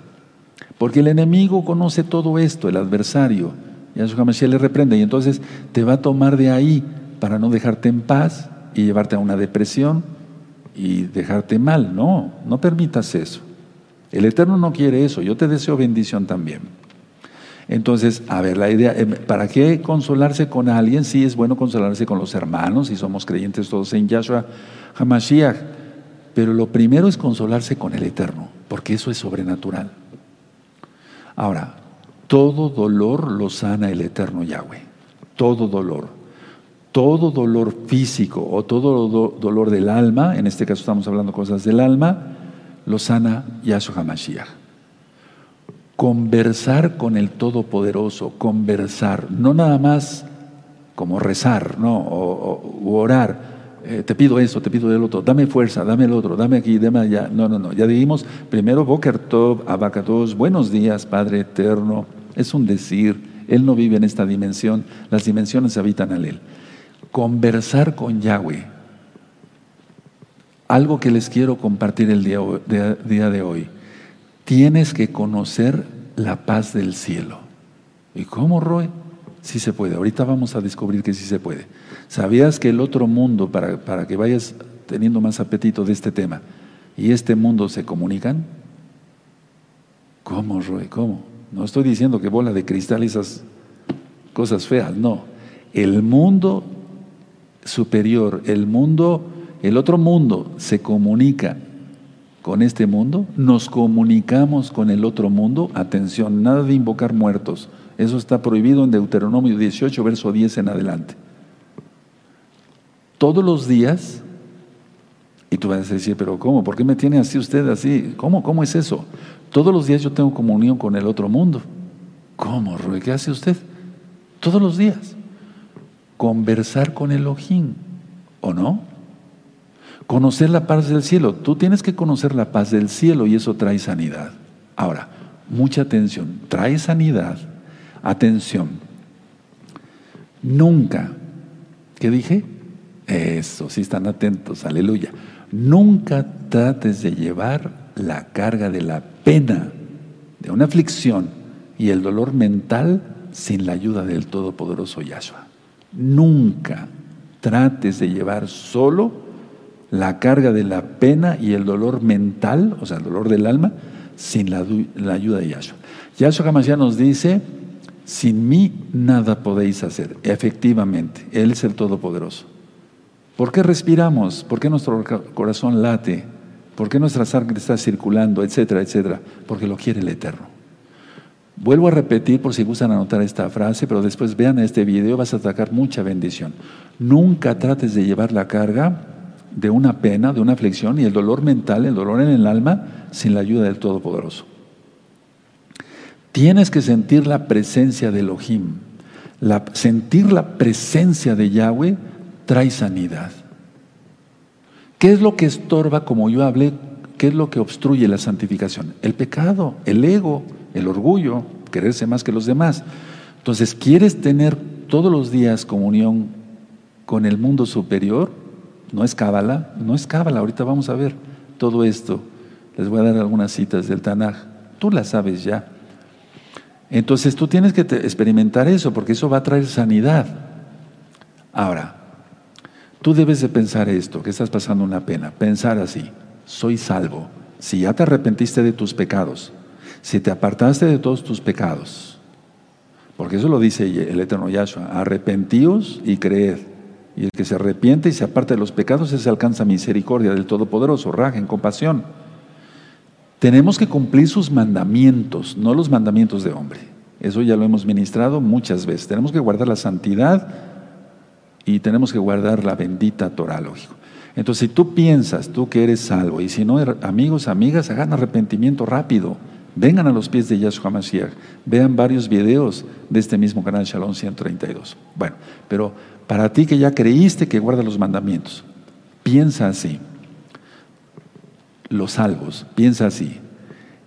Porque el enemigo conoce todo esto, el adversario. Yahshua Hamashiach le reprende y entonces te va a tomar de ahí para no dejarte en paz y llevarte a una depresión y dejarte mal. No, no permitas eso. El Eterno no quiere eso. Yo te deseo bendición también. Entonces, a ver, la idea, em, ¿para qué consolarse con alguien? Sí, es bueno consolarse con los hermanos y somos creyentes todos en Yahshua Hamashiach. Pero lo primero es consolarse con el Eterno, porque eso es sobrenatural. Ahora, todo dolor lo sana el Eterno Yahweh. Todo dolor todo dolor físico o todo dolor del alma, en este caso estamos hablando cosas del alma, lo sana Yahshua HaMashiach. Conversar con el Todopoderoso, conversar, no nada más como rezar, no, o, orar. Eh, te pido eso, te pido el otro, dame fuerza, dame el otro, dame aquí, dame allá. No, no, no. Ya dijimos primero Boker Tov, Abacatos, buenos días, Padre eterno. Es un decir, Él no vive en esta dimensión, las dimensiones habitan en Él conversar con Yahweh. Algo que les quiero compartir el día, de hoy. Tienes que conocer la paz del cielo. ¿Y cómo, Roy? Sí se puede. Ahorita vamos a descubrir que sí se puede. ¿Sabías que el otro mundo, para, para que vayas teniendo más apetito de este tema, y este mundo se comunican? ¿Cómo, Roy? ¿Cómo? No estoy diciendo que bola de cristal esas cosas feas, no. El mundo superior, el mundo, el otro mundo se comunica con este mundo, nos comunicamos con el otro mundo, atención, nada de invocar muertos, eso está prohibido en Deuteronomio 18, verso 10 en adelante. Todos los días, y tú vas a decir, pero ¿cómo? ¿Por qué me tiene así usted así? ¿Cómo? ¿Cómo es eso? Todos los días yo tengo comunión con el otro mundo. ¿Cómo, Rui? ¿Qué hace usted? Todos los días conversar con Elohim, ¿o no? Conocer la paz del cielo. Tú tienes que conocer la paz del cielo y eso trae sanidad. Ahora, mucha atención, trae sanidad. Atención. Nunca, ¿qué dije? Eso, si están atentos, aleluya. Nunca trates de llevar la carga de la pena, de una aflicción y el dolor mental sin la ayuda del Todopoderoso Yahshua. Nunca trates de llevar solo la carga de la pena y el dolor mental, o sea, el dolor del alma, sin la, ayuda de Yahshua. Yahshua Hamashiach nos dice, sin mí nada podéis hacer. Efectivamente, Él es el Todopoderoso. ¿Por qué respiramos? ¿Por qué nuestro corazón late? ¿Por qué nuestra sangre está circulando? Etcétera, etcétera. Porque lo quiere el Eterno. Vuelvo a repetir por si gustan anotar esta frase, pero después vean este video, vas a sacar mucha bendición. Nunca trates de llevar la carga de una pena, de una aflicción y el dolor mental, el dolor en el alma, sin la ayuda del Todopoderoso. Tienes que sentir la presencia de Elohim. La, sentir la presencia de Yahweh trae sanidad. ¿Qué es lo que estorba, como yo hablé, qué es lo que obstruye la santificación? El pecado, el ego el orgullo, quererse más que los demás. Entonces, ¿quieres tener todos los días comunión con el mundo superior? No es cábala, no es cábala, ahorita vamos a ver todo esto. Les voy a dar algunas citas del Tanaj. Tú las sabes ya. Entonces tú tienes que experimentar eso porque eso va a traer sanidad. Ahora, tú debes de pensar esto, que estás pasando una pena, pensar así, soy salvo. Si ya te arrepentiste de tus pecados, si te apartaste de todos tus pecados, porque eso lo dice el eterno Yahshua, arrepentíos y creed. Y el que se arrepiente y se aparta de los pecados, ese alcanza misericordia del Todopoderoso, raja en compasión. Tenemos que cumplir sus mandamientos, no los mandamientos de hombre. Eso ya lo hemos ministrado muchas veces. Tenemos que guardar la santidad y tenemos que guardar la bendita Torah, lógico. Entonces, si tú piensas, tú que eres salvo, y si no, amigos, amigas, hagan arrepentimiento rápido. Vengan a los pies de Yahshua Mashiach. Vean varios videos de este mismo canal Shalom 132. Bueno, pero para ti que ya creíste que guarda los mandamientos, piensa así. Los salvos, piensa así.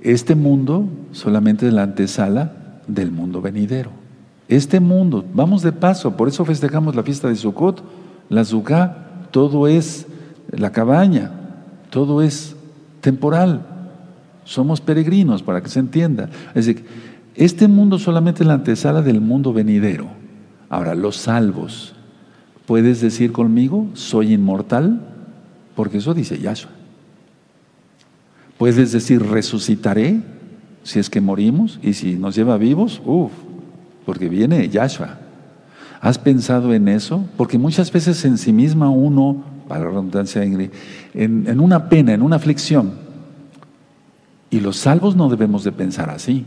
Este mundo solamente es la antesala del mundo venidero. Este mundo, vamos de paso, por eso festejamos la fiesta de Sukkot, la Zugá, todo es la cabaña, todo es temporal. somos peregrinos, para que se entienda. Es decir, este mundo solamente es la antesala del mundo venidero. Ahora, los salvos, ¿puedes decir conmigo, soy inmortal? Porque eso dice Yahshua. ¿Puedes decir, resucitaré si es que morimos y si nos lleva vivos? Uf, porque viene Yahshua. ¿Has pensado en eso? Porque muchas veces en sí misma uno, para la redundancia, en, en una pena, en una aflicción, y los salvos no debemos de pensar así,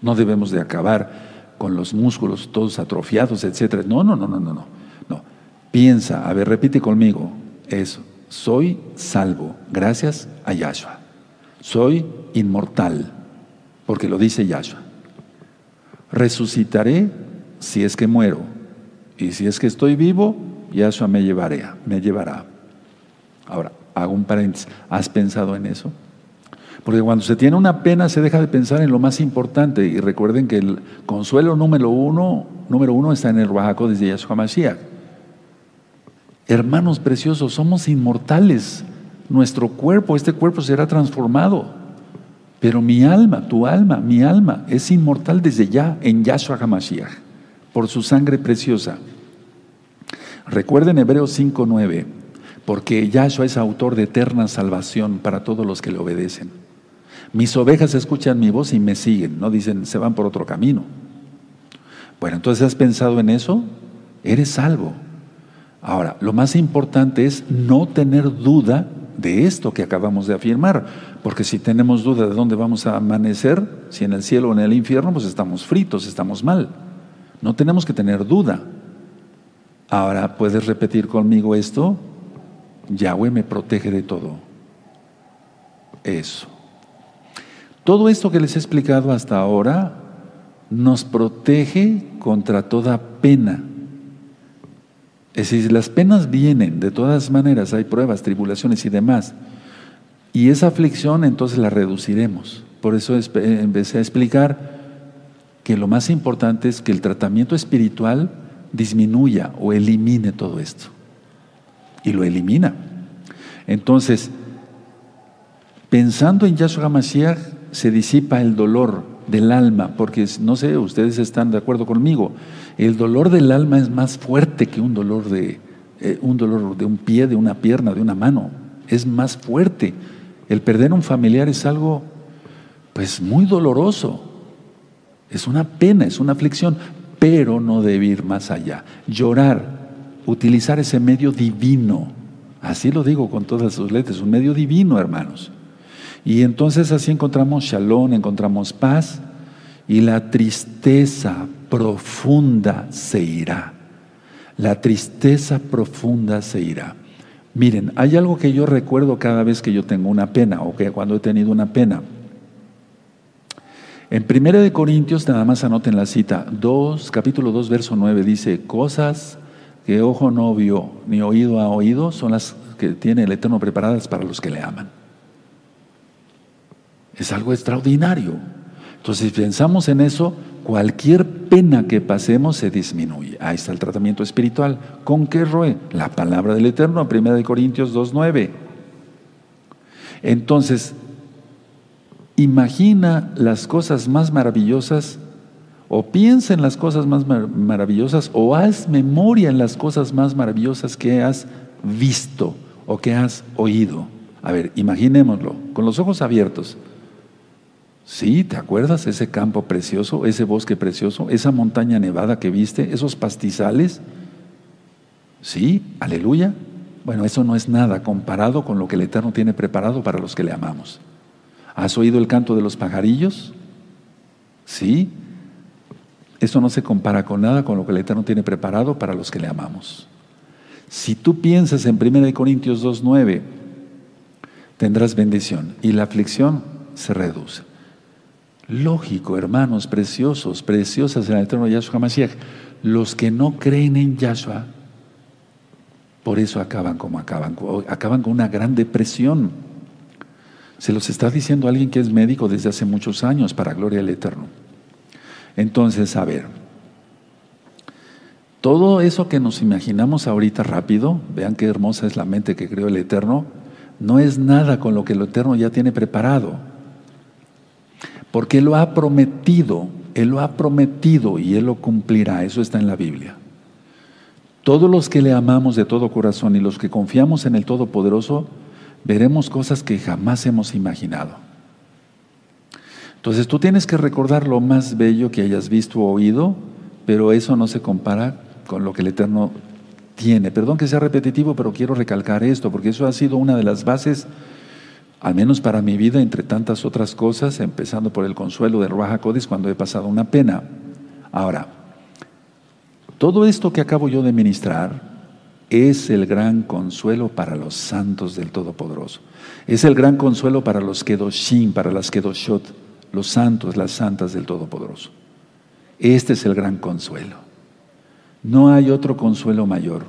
no debemos de acabar con los músculos todos atrofiados, etc. No, no, no, no, no, no. no. Piensa, a ver, repite conmigo eso. Soy salvo gracias a Yahshua. Soy inmortal, porque lo dice Yahshua. Resucitaré si es que muero. Y si es que estoy vivo, Yahshua me llevará, me llevará. Ahora, hago un paréntesis. ¿Has pensado en eso? Porque cuando se tiene una pena se deja de pensar en lo más importante. Y recuerden que el consuelo número uno, número uno está en el Rahaco desde Yahshua Mashiach. Hermanos preciosos, somos inmortales. Nuestro cuerpo, este cuerpo será transformado. Pero mi alma, tu alma, mi alma es inmortal desde ya en Yahshua HaMashiach, por su sangre preciosa. Recuerden Hebreos 5.9, porque Yahshua es autor de eterna salvación para todos los que le obedecen. Mis ovejas escuchan mi voz y me siguen, no dicen, se van por otro camino. Bueno, entonces has pensado en eso, eres salvo. Ahora, lo más importante es no tener duda de esto que acabamos de afirmar, porque si tenemos duda de dónde vamos a amanecer, si en el cielo o en el infierno, pues estamos fritos, estamos mal. No tenemos que tener duda. Ahora, ¿puedes repetir conmigo esto? Yahweh me protege de todo. Eso. Todo esto que les he explicado hasta ahora nos protege contra toda pena. Es decir, las penas vienen de todas maneras, hay pruebas, tribulaciones y demás. Y esa aflicción entonces la reduciremos. Por eso empecé a explicar que lo más importante es que el tratamiento espiritual disminuya o elimine todo esto. Y lo elimina. Entonces, pensando en Yahshua Mashiach, se disipa el dolor del alma, porque no sé, ustedes están de acuerdo conmigo, el dolor del alma es más fuerte que un dolor de eh, un dolor de un pie, de una pierna, de una mano, es más fuerte. El perder un familiar es algo pues muy doloroso. Es una pena, es una aflicción, pero no debe ir más allá. Llorar, utilizar ese medio divino. Así lo digo con todas sus letras, un medio divino, hermanos. Y entonces así encontramos shalom, encontramos paz y la tristeza profunda se irá. La tristeza profunda se irá. Miren, hay algo que yo recuerdo cada vez que yo tengo una pena o que cuando he tenido una pena. En 1 de Corintios, nada más anoten la cita, 2, capítulo 2, verso 9, dice, cosas que ojo no vio ni oído ha oído son las que tiene el Eterno preparadas para los que le aman. Es algo extraordinario. Entonces, si pensamos en eso, cualquier pena que pasemos se disminuye. Ahí está el tratamiento espiritual. ¿Con qué roe? La palabra del Eterno, 1 Corintios 2.9. Entonces, imagina las cosas más maravillosas o piensa en las cosas más maravillosas o haz memoria en las cosas más maravillosas que has visto o que has oído. A ver, imaginémoslo, con los ojos abiertos. Sí, ¿te acuerdas ese campo precioso, ese bosque precioso, esa montaña nevada que viste, esos pastizales? Sí, aleluya. Bueno, eso no es nada comparado con lo que el Eterno tiene preparado para los que le amamos. ¿Has oído el canto de los pajarillos? Sí. Eso no se compara con nada con lo que el Eterno tiene preparado para los que le amamos. Si tú piensas en 1 Corintios 2.9, tendrás bendición y la aflicción se reduce. Lógico, hermanos preciosos, preciosas en el eterno Yahshua Mashiach. Los que no creen en Yahshua, por eso acaban como acaban, acaban con una gran depresión. Se los está diciendo alguien que es médico desde hace muchos años, para gloria del Eterno. Entonces, a ver, todo eso que nos imaginamos ahorita rápido, vean qué hermosa es la mente que creó el Eterno, no es nada con lo que el Eterno ya tiene preparado. Porque Él lo ha prometido, Él lo ha prometido y Él lo cumplirá. Eso está en la Biblia. Todos los que le amamos de todo corazón y los que confiamos en el Todopoderoso, veremos cosas que jamás hemos imaginado. Entonces tú tienes que recordar lo más bello que hayas visto o oído, pero eso no se compara con lo que el Eterno tiene. Perdón que sea repetitivo, pero quiero recalcar esto, porque eso ha sido una de las bases, al menos para mi vida, entre tantas otras cosas, empezando por el consuelo de Ruaja Codis cuando he pasado una pena. Ahora, todo esto que acabo yo de ministrar es el gran consuelo para los santos del Todopoderoso. Es el gran consuelo para los Kedoshim, para las Kedoshot, los santos, las santas del Todopoderoso. Este es el gran consuelo. No hay otro consuelo mayor.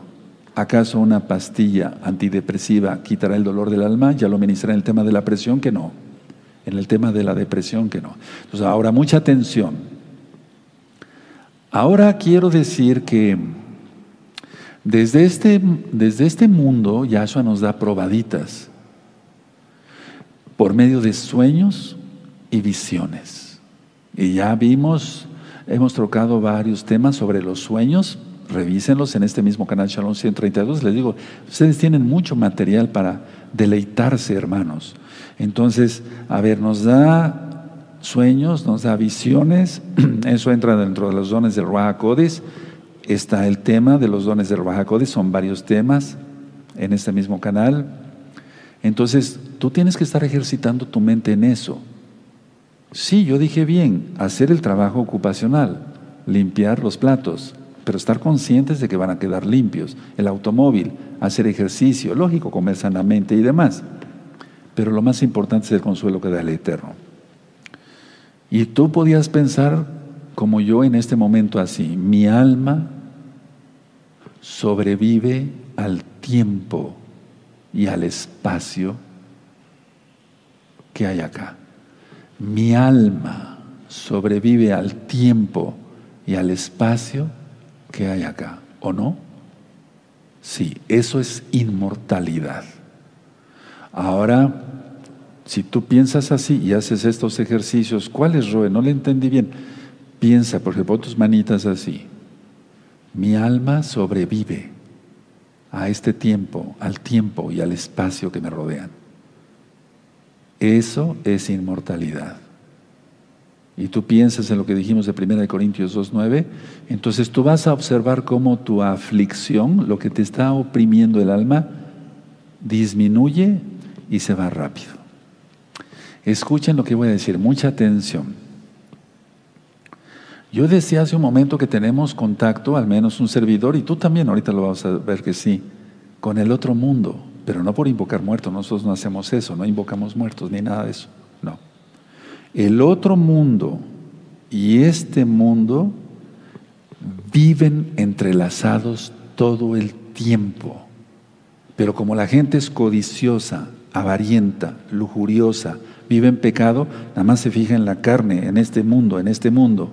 ¿Acaso una pastilla antidepresiva quitará el dolor del alma? Ya lo ministré en el tema de la presión que no. En el tema de la depresión que no. Entonces, ahora mucha atención. Ahora quiero decir que desde este, desde este mundo Yahshua nos da probaditas por medio de sueños y visiones. Y ya vimos Hemos trocado varios temas sobre los sueños. Revísenlos en este mismo canal Shalom 132. Les digo, ustedes tienen mucho material para deleitarse, hermanos. Entonces, a ver, nos da sueños, nos da visiones. [clears throat] Eso entra dentro de los dones del Ruach Está el tema de los dones del Ruach Son varios temas en este mismo canal. Entonces, tú tienes que estar ejercitando tu mente en eso. Sí, yo dije bien, hacer el trabajo ocupacional, limpiar los platos, pero estar conscientes de que van a quedar limpios. El automóvil, hacer ejercicio, lógico, comer sanamente y demás. Pero lo más importante es el consuelo que da el Eterno. Y tú podías pensar como yo en este momento así, mi alma sobrevive al tiempo y al espacio que hay acá mi alma sobrevive al tiempo y al espacio que hay acá, ¿o no? Sí, eso es inmortalidad. Ahora, si tú piensas así y haces estos ejercicios, ¿cuál es, Roe? No le entendí bien. Piensa, porque pon tus manitas así. Mi alma sobrevive a este tiempo, al tiempo y al espacio que me rodean. Eso es inmortalidad. Y tú piensas en lo que dijimos de 1 Corintios 2.9, entonces tú vas a observar cómo tu aflicción, lo que te está oprimiendo el alma, disminuye y se va rápido. Escuchen lo que voy a decir, mucha atención. Yo decía hace un momento que tenemos contacto, al menos un servidor, y tú también, ahorita lo vas a ver que sí, con el otro mundo pero no por invocar muertos, nosotros no hacemos eso, no invocamos muertos ni nada de eso. El otro mundo y este mundo viven entrelazados todo el tiempo, pero como la gente es codiciosa, avarienta, lujuriosa, vive en pecado, nada más se fija en la carne, en este mundo, en este mundo,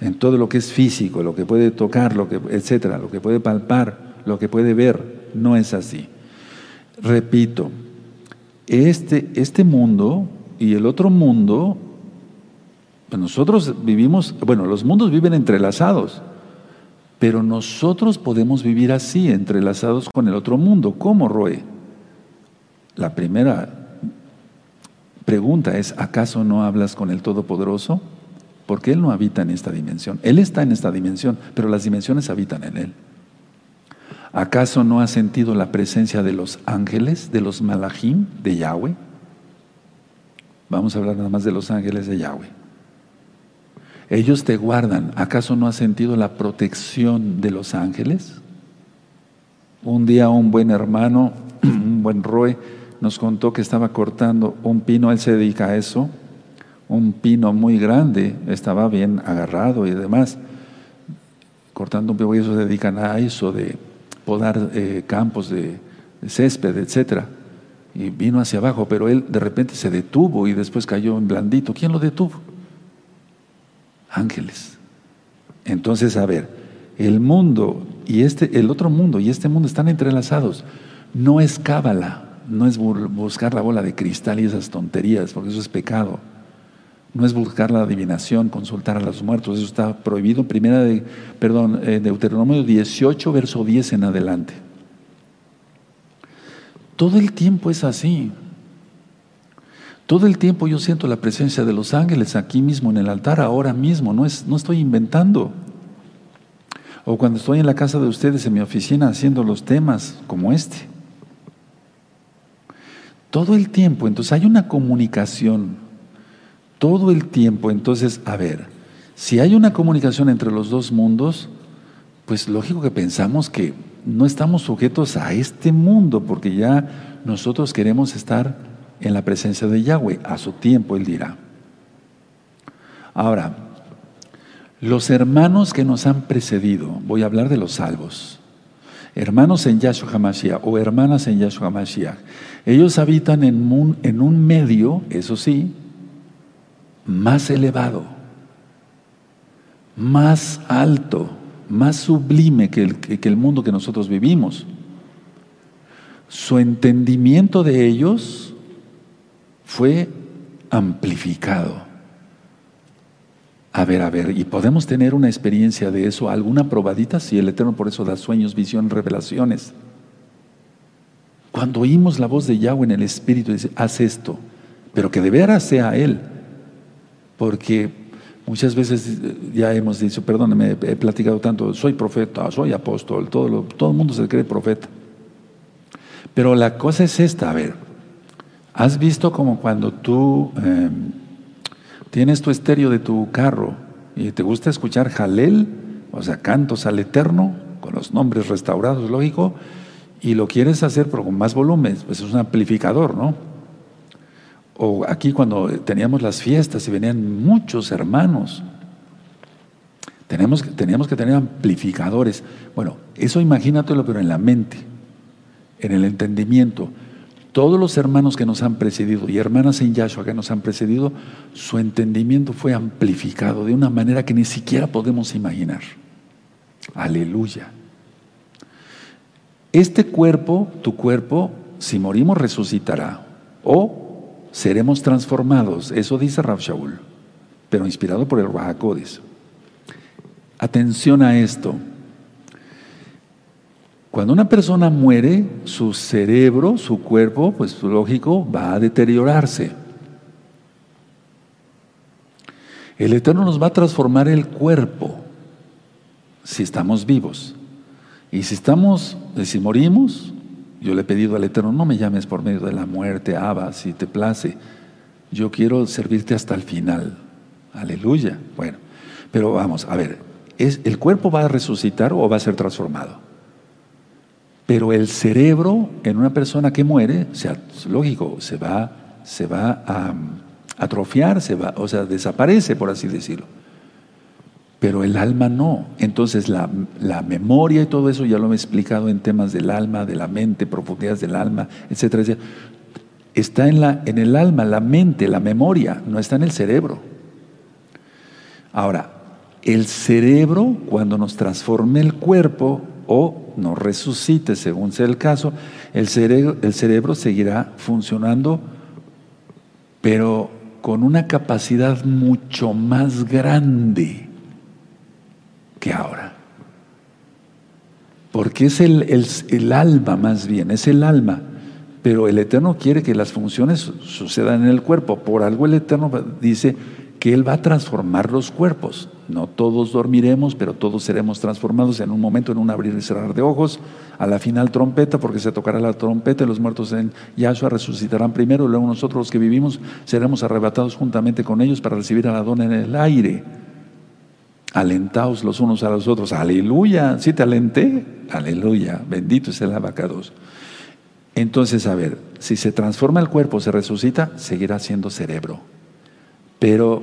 en todo lo que es físico, lo que puede tocar, lo que, etcétera, lo que puede palpar, lo que puede ver, no es así. Repito, este, este mundo y el otro mundo, pues nosotros vivimos, bueno, los mundos viven entrelazados, pero nosotros podemos vivir así, entrelazados con el otro mundo. ¿Cómo, Roe? La primera pregunta es, ¿acaso no hablas con el Todopoderoso? Porque Él no habita en esta dimensión. Él está en esta dimensión, pero las dimensiones habitan en Él. ¿Acaso no has sentido la presencia de los ángeles, de los malachim de Yahweh? Vamos a hablar nada más de los ángeles de Yahweh. Ellos te guardan. ¿Acaso no has sentido la protección de los ángeles? Un día un buen hermano, [clears throat] un buen Roe, nos contó que estaba cortando un pino, él se dedica a eso, un pino muy grande, estaba bien agarrado y demás, cortando un pino, ellos se dedican a eso de podar eh, campos de, césped, etcétera. Y vino hacia abajo, pero él de repente se detuvo y después cayó en blandito. ¿Quién lo detuvo? Ángeles. Entonces, a ver, el mundo y este, el otro mundo y este mundo están entrelazados. No es cábala, no es buscar la bola de cristal y esas tonterías, porque eso es pecado. no es buscar la adivinación, consultar a los muertos, eso está prohibido. Primera de, perdón, eh, Deuteronomio 18, verso 10 en adelante. Todo el tiempo es así. Todo el tiempo yo siento la presencia de los ángeles aquí mismo en el altar, ahora mismo, no, es, no estoy inventando. O cuando estoy en la casa de ustedes, en mi oficina, haciendo los temas como este. Todo el tiempo, entonces hay una comunicación todo el tiempo. Entonces, a ver, si hay una comunicación entre los dos mundos, pues lógico que pensamos que no estamos sujetos a este mundo, porque ya nosotros queremos estar en la presencia de Yahweh, a su tiempo, Él dirá. Ahora, los hermanos que nos han precedido, voy a hablar de los salvos, hermanos en Yahshua HaMashiach o hermanas en Yahshua HaMashiach, ellos habitan en un, en un medio, eso sí, más elevado, más alto, más sublime que el, que el mundo que nosotros vivimos. Su entendimiento de ellos fue amplificado. A ver, a ver, ¿y podemos tener una experiencia de eso? ¿Alguna probadita? Si el Eterno por eso da sueños, visión, revelaciones. Cuando oímos la voz de Yahweh en el Espíritu, dice, haz esto, pero que de veras sea Él porque muchas veces ya hemos dicho, perdóneme, he platicado tanto, soy profeta, soy apóstol, todo, todo el mundo se cree profeta. Pero la cosa es esta, a ver, ¿has visto como cuando tú em, tienes tu estéreo de tu carro y te gusta escuchar Jalel, o sea, cantos al Eterno, con los nombres restaurados, lógico, y lo quieres hacer pero con más volumen, pues es un amplificador, ¿no? O aquí cuando teníamos las fiestas y venían muchos hermanos, teníamos, que tener amplificadores. Bueno, eso imagínatelo, pero en la mente, en el entendimiento. Todos los hermanos que nos han precedido y hermanas en Yahshua que nos han precedido, su entendimiento fue amplificado de una manera que ni siquiera podemos imaginar. Aleluya. Este cuerpo, tu cuerpo, si morimos resucitará. O seremos transformados. Eso dice Rav Shaul, pero inspirado por el Rahakodis. Atención a esto. Cuando una persona muere, su cerebro, su cuerpo, pues lógico, va a deteriorarse. El Eterno nos va a transformar el cuerpo si estamos vivos. Y si estamos, si morimos, yo le he pedido al Eterno, no me llames por medio de la muerte, Abba, si te place. Yo quiero servirte hasta el final. Aleluya. Bueno, pero vamos, a ver, ¿es, ¿el cuerpo va a resucitar o va a ser transformado? Pero el cerebro en una persona que muere, o sea, lógico, se va, se va a atrofiar, se va, o sea, desaparece, por así decirlo pero el alma no. Entonces la, memoria y todo eso ya lo he explicado en temas del alma, de la mente, profundidades del alma, etcétera, etcétera. Está en, la, en el alma, la mente, la memoria, no está en el cerebro. Ahora, el cerebro, cuando nos transforme el cuerpo o nos resucite, según sea el caso, el cerebro, el cerebro seguirá funcionando, pero con una capacidad mucho más grande ahora. Porque es el, alma más bien, es el alma. Pero el Eterno quiere que las funciones sucedan en el cuerpo. Por algo el Eterno dice que Él va a transformar los cuerpos. No todos dormiremos, pero todos seremos transformados en un momento, en un abrir y cerrar de ojos. A la final trompeta, porque se tocará la trompeta y los muertos en Yahshua resucitarán primero. Luego nosotros los que vivimos seremos arrebatados juntamente con ellos para recibir a la dona en el aire alentaos los unos a los otros. Aleluya, si te alenté, aleluya, bendito es el abacados. Entonces, a ver, si se transforma el cuerpo, se resucita, seguirá siendo cerebro. Pero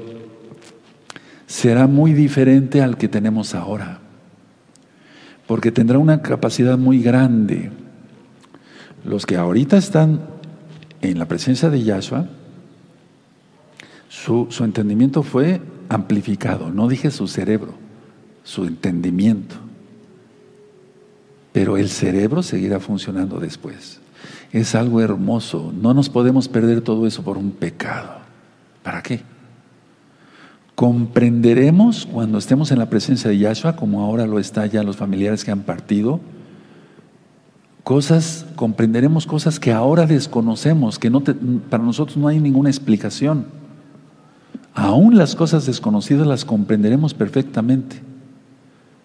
será muy diferente al que tenemos ahora. Porque tendrá una capacidad muy grande. Los que ahorita están en la presencia de Yahshua, su, su entendimiento fue amplificado, no dije su cerebro, su entendimiento. Pero el cerebro seguirá funcionando después. Es algo hermoso. No nos podemos perder todo eso por un pecado. ¿Para qué? Comprenderemos cuando estemos en la presencia de Yahshua, como ahora lo está ya los familiares que han partido, cosas, comprenderemos cosas que ahora desconocemos, que no para nosotros no hay ninguna explicación. Aún las cosas desconocidas las comprenderemos perfectamente.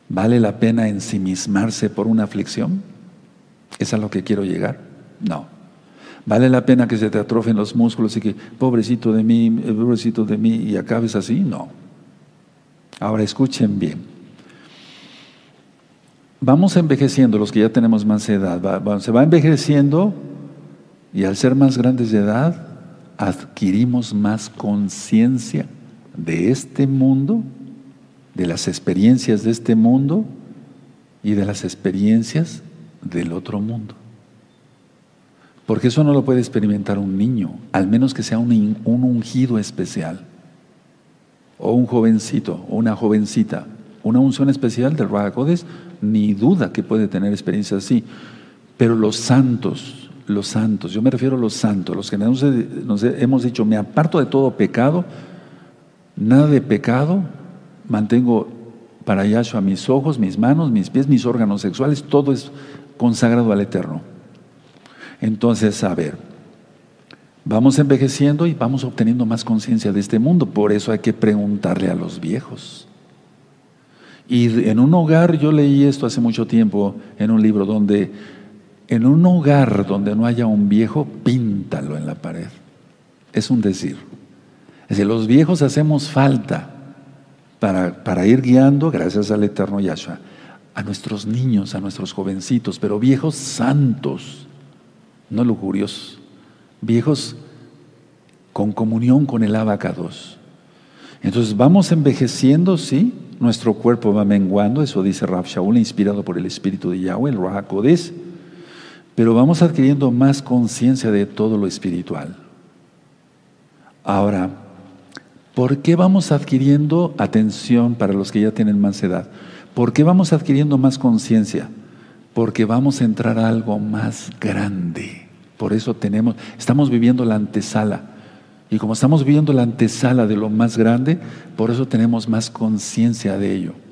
¿Vale la pena ensimismarse por una aflicción? ¿Es a lo que quiero llegar? No. ¿Vale la pena que se te atrofien los músculos y que, pobrecito de mí, pobrecito de mí, y acabes así? No. Ahora escuchen bien. Vamos envejeciendo, los que ya tenemos más edad, se va envejeciendo y al ser más grandes de edad, adquirimos más conciencia de este mundo de las experiencias de este mundo y de las experiencias del otro mundo. Porque eso no lo puede experimentar un niño, al menos que sea un, ungido especial, o un jovencito, o una jovencita. Una unción especial del Rahakodes, ni duda que puede tener experiencias así. Pero los santos, los santos, yo me refiero a los santos, los que nos, hemos dicho, me aparto de todo pecado, nada de pecado, mantengo para Yahshua mis ojos, mis manos, mis pies, mis órganos sexuales, todo es consagrado al Eterno. Entonces, a ver, vamos envejeciendo y vamos obteniendo más conciencia de este mundo, por eso hay que preguntarle a los viejos. Y en un hogar, yo leí esto hace mucho tiempo en un libro donde en un hogar donde no haya un viejo, píntalo en la pared. Es un decir. Es decir, los viejos hacemos falta para, ir guiando, gracias al eterno Yahshua, a nuestros niños, a nuestros jovencitos, pero viejos santos, no lujuriosos, viejos con comunión con el abacados. Entonces vamos envejeciendo, sí, nuestro cuerpo va menguando, eso dice Rab Shaul, inspirado por el Espíritu de Yahweh, el Rahakodes, pero vamos adquiriendo más conciencia de todo lo espiritual. Ahora, ¿Por qué vamos adquiriendo atención para los que ya tienen más edad? ¿Por qué vamos adquiriendo más conciencia? Porque vamos a entrar a algo más grande. Por eso tenemos, estamos viviendo la antesala. Y como estamos viviendo la antesala de lo más grande, por eso tenemos más conciencia de ello.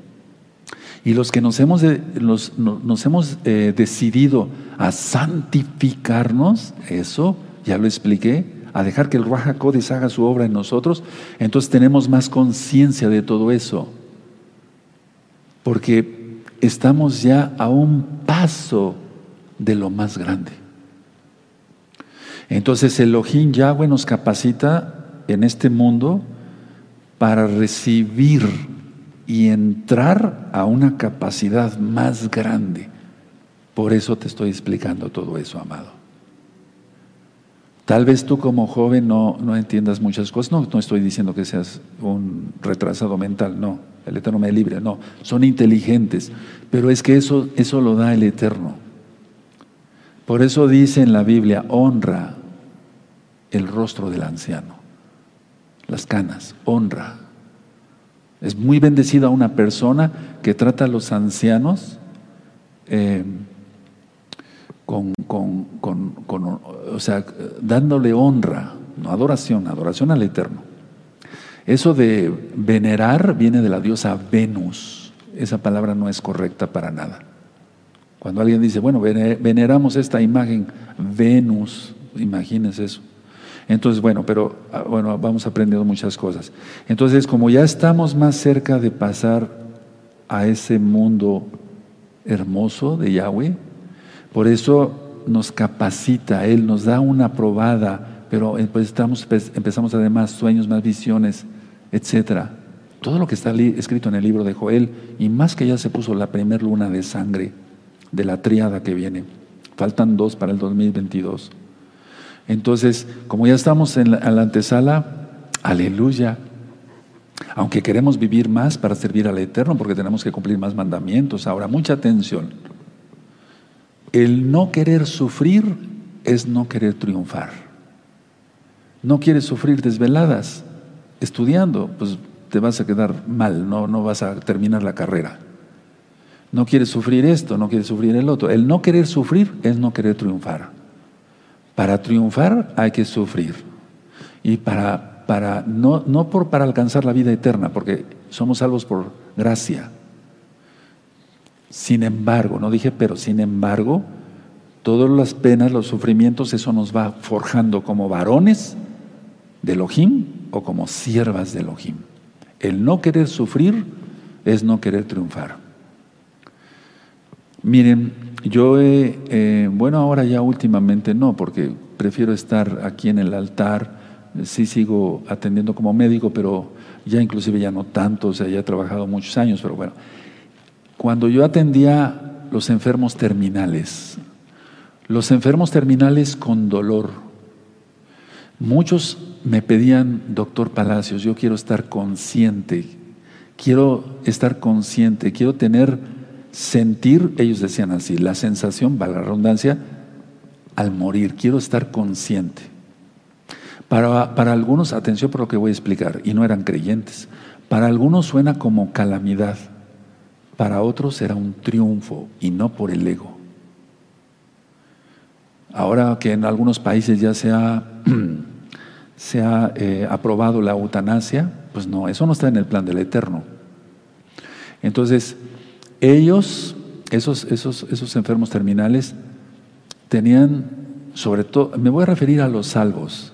Y los que nos hemos, nos, hemos eh, decidido a santificarnos, eso ya lo expliqué, a dejar que el Raja haga su obra en nosotros, entonces tenemos más conciencia de todo eso. Porque estamos ya a un paso de lo más grande. Entonces el Elohim Yahweh nos capacita en este mundo para recibir y entrar a una capacidad más grande. Por eso te estoy explicando todo eso, amado. Tal vez tú como joven no, no entiendas muchas cosas. No, no estoy diciendo que seas un retrasado mental, no. El Eterno me libre, no. Son inteligentes, pero es que eso, eso lo da el Eterno. Por eso dice en la Biblia, honra el rostro del anciano, las canas, honra. Es muy bendecida una persona que trata a los ancianos. Eh, con, o sea, dándole honra, no adoración, adoración al Eterno. Eso de venerar viene de la diosa Venus. Esa palabra no es correcta para nada. Cuando alguien dice, bueno, veneramos esta imagen, Venus, imagínense eso. Entonces, bueno, pero ah, bueno, vamos aprendiendo muchas cosas. Entonces, como ya estamos más cerca de pasar a ese mundo hermoso de Yahweh, por eso nos capacita, Él nos da una probada, pero eh, pues estamos, pues, empezamos además sueños, más visiones, etcétera. Todo lo que está escrito en el libro de Joel, y más que ya se puso la primer luna de sangre de la triada que viene. Faltan dos para el 2022. Entonces, como ya estamos en la, antesala, aleluya. Aunque queremos vivir más para servir al Eterno, porque tenemos que cumplir más mandamientos. Ahora, mucha atención. El no querer sufrir es no querer triunfar. No quieres sufrir desveladas estudiando, pues te vas a quedar mal, no, no vas a terminar la carrera. No quieres sufrir esto, no quieres sufrir el otro. El no querer sufrir es no querer triunfar. Para triunfar hay que sufrir. Y para para no, no por, para alcanzar la vida eterna, porque somos salvos por gracia. Sin embargo, no dije pero, sin embargo, todas las penas, los sufrimientos, eso nos va forjando como varones de Elohim o como siervas de Elohim. El no querer sufrir es no querer triunfar. Miren, yo, he, bueno, ahora ya últimamente no, porque prefiero estar aquí en el altar, sí sigo atendiendo como médico, pero ya inclusive ya no tanto, o sea, ya he trabajado muchos años, pero bueno, cuando yo atendía los enfermos terminales, los enfermos terminales con dolor, muchos me pedían, doctor Palacios, yo quiero estar consciente, quiero estar consciente, quiero tener, sentir, ellos decían así, la sensación, valga la redundancia, al morir, quiero estar consciente. Para, para algunos, atención por lo que voy a explicar, y no eran creyentes, para algunos suena como calamidad, para otros era un triunfo y no por el ego. Ahora que en algunos países ya se ha, [clears throat] se ha eh, aprobado la eutanasia, pues no, eso no está en el plan del Eterno. Entonces, ellos, esos, esos, esos enfermos terminales, tenían, sobre todo, me voy a referir a los salvos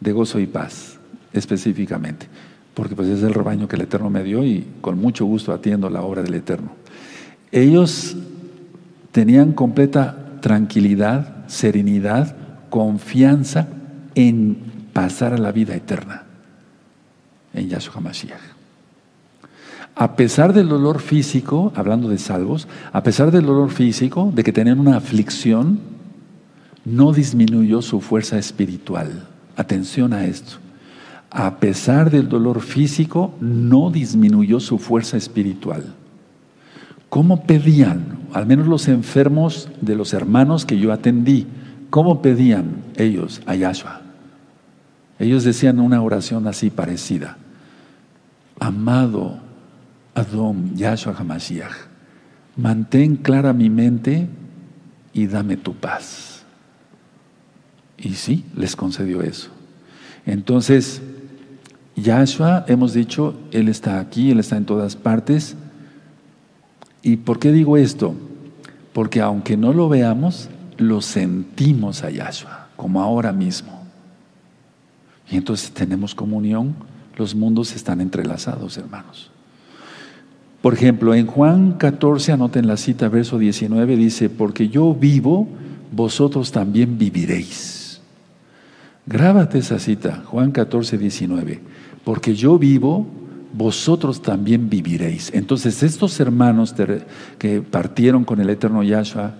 de gozo y paz, específicamente, porque pues es el rebaño que el Eterno me dio y con mucho gusto atiendo la obra del Eterno. Ellos tenían completa tranquilidad, serenidad, confianza en pasar a la vida eterna, en Yahshua Mashiach. A pesar del dolor físico, hablando de salvos, a pesar del dolor físico, de que tenían una aflicción, no disminuyó su fuerza espiritual. Atención a esto. A pesar del dolor físico, no disminuyó su fuerza espiritual. ¿Cómo pedían? Al menos los enfermos de los hermanos que yo atendí, ¿cómo pedían ellos a Yahshua? Ellos decían una oración así parecida. Amado Adom, Yahshua HaMashiach, mantén clara mi mente y dame tu paz. Y sí, les concedió eso. Entonces, Yahshua, hemos dicho, Él está aquí, Él está en todas partes, ¿Y por qué digo esto? Porque aunque no lo veamos, lo sentimos a Yahshua, como ahora mismo. Y entonces tenemos comunión, los mundos están entrelazados, hermanos. Por ejemplo, en Juan 14, anoten la cita, verso 19, dice, porque yo vivo, vosotros también viviréis. Grábate esa cita, Juan 14, 19, porque yo vivo, vosotros también viviréis. Entonces, estos hermanos que partieron con el eterno Yahshua,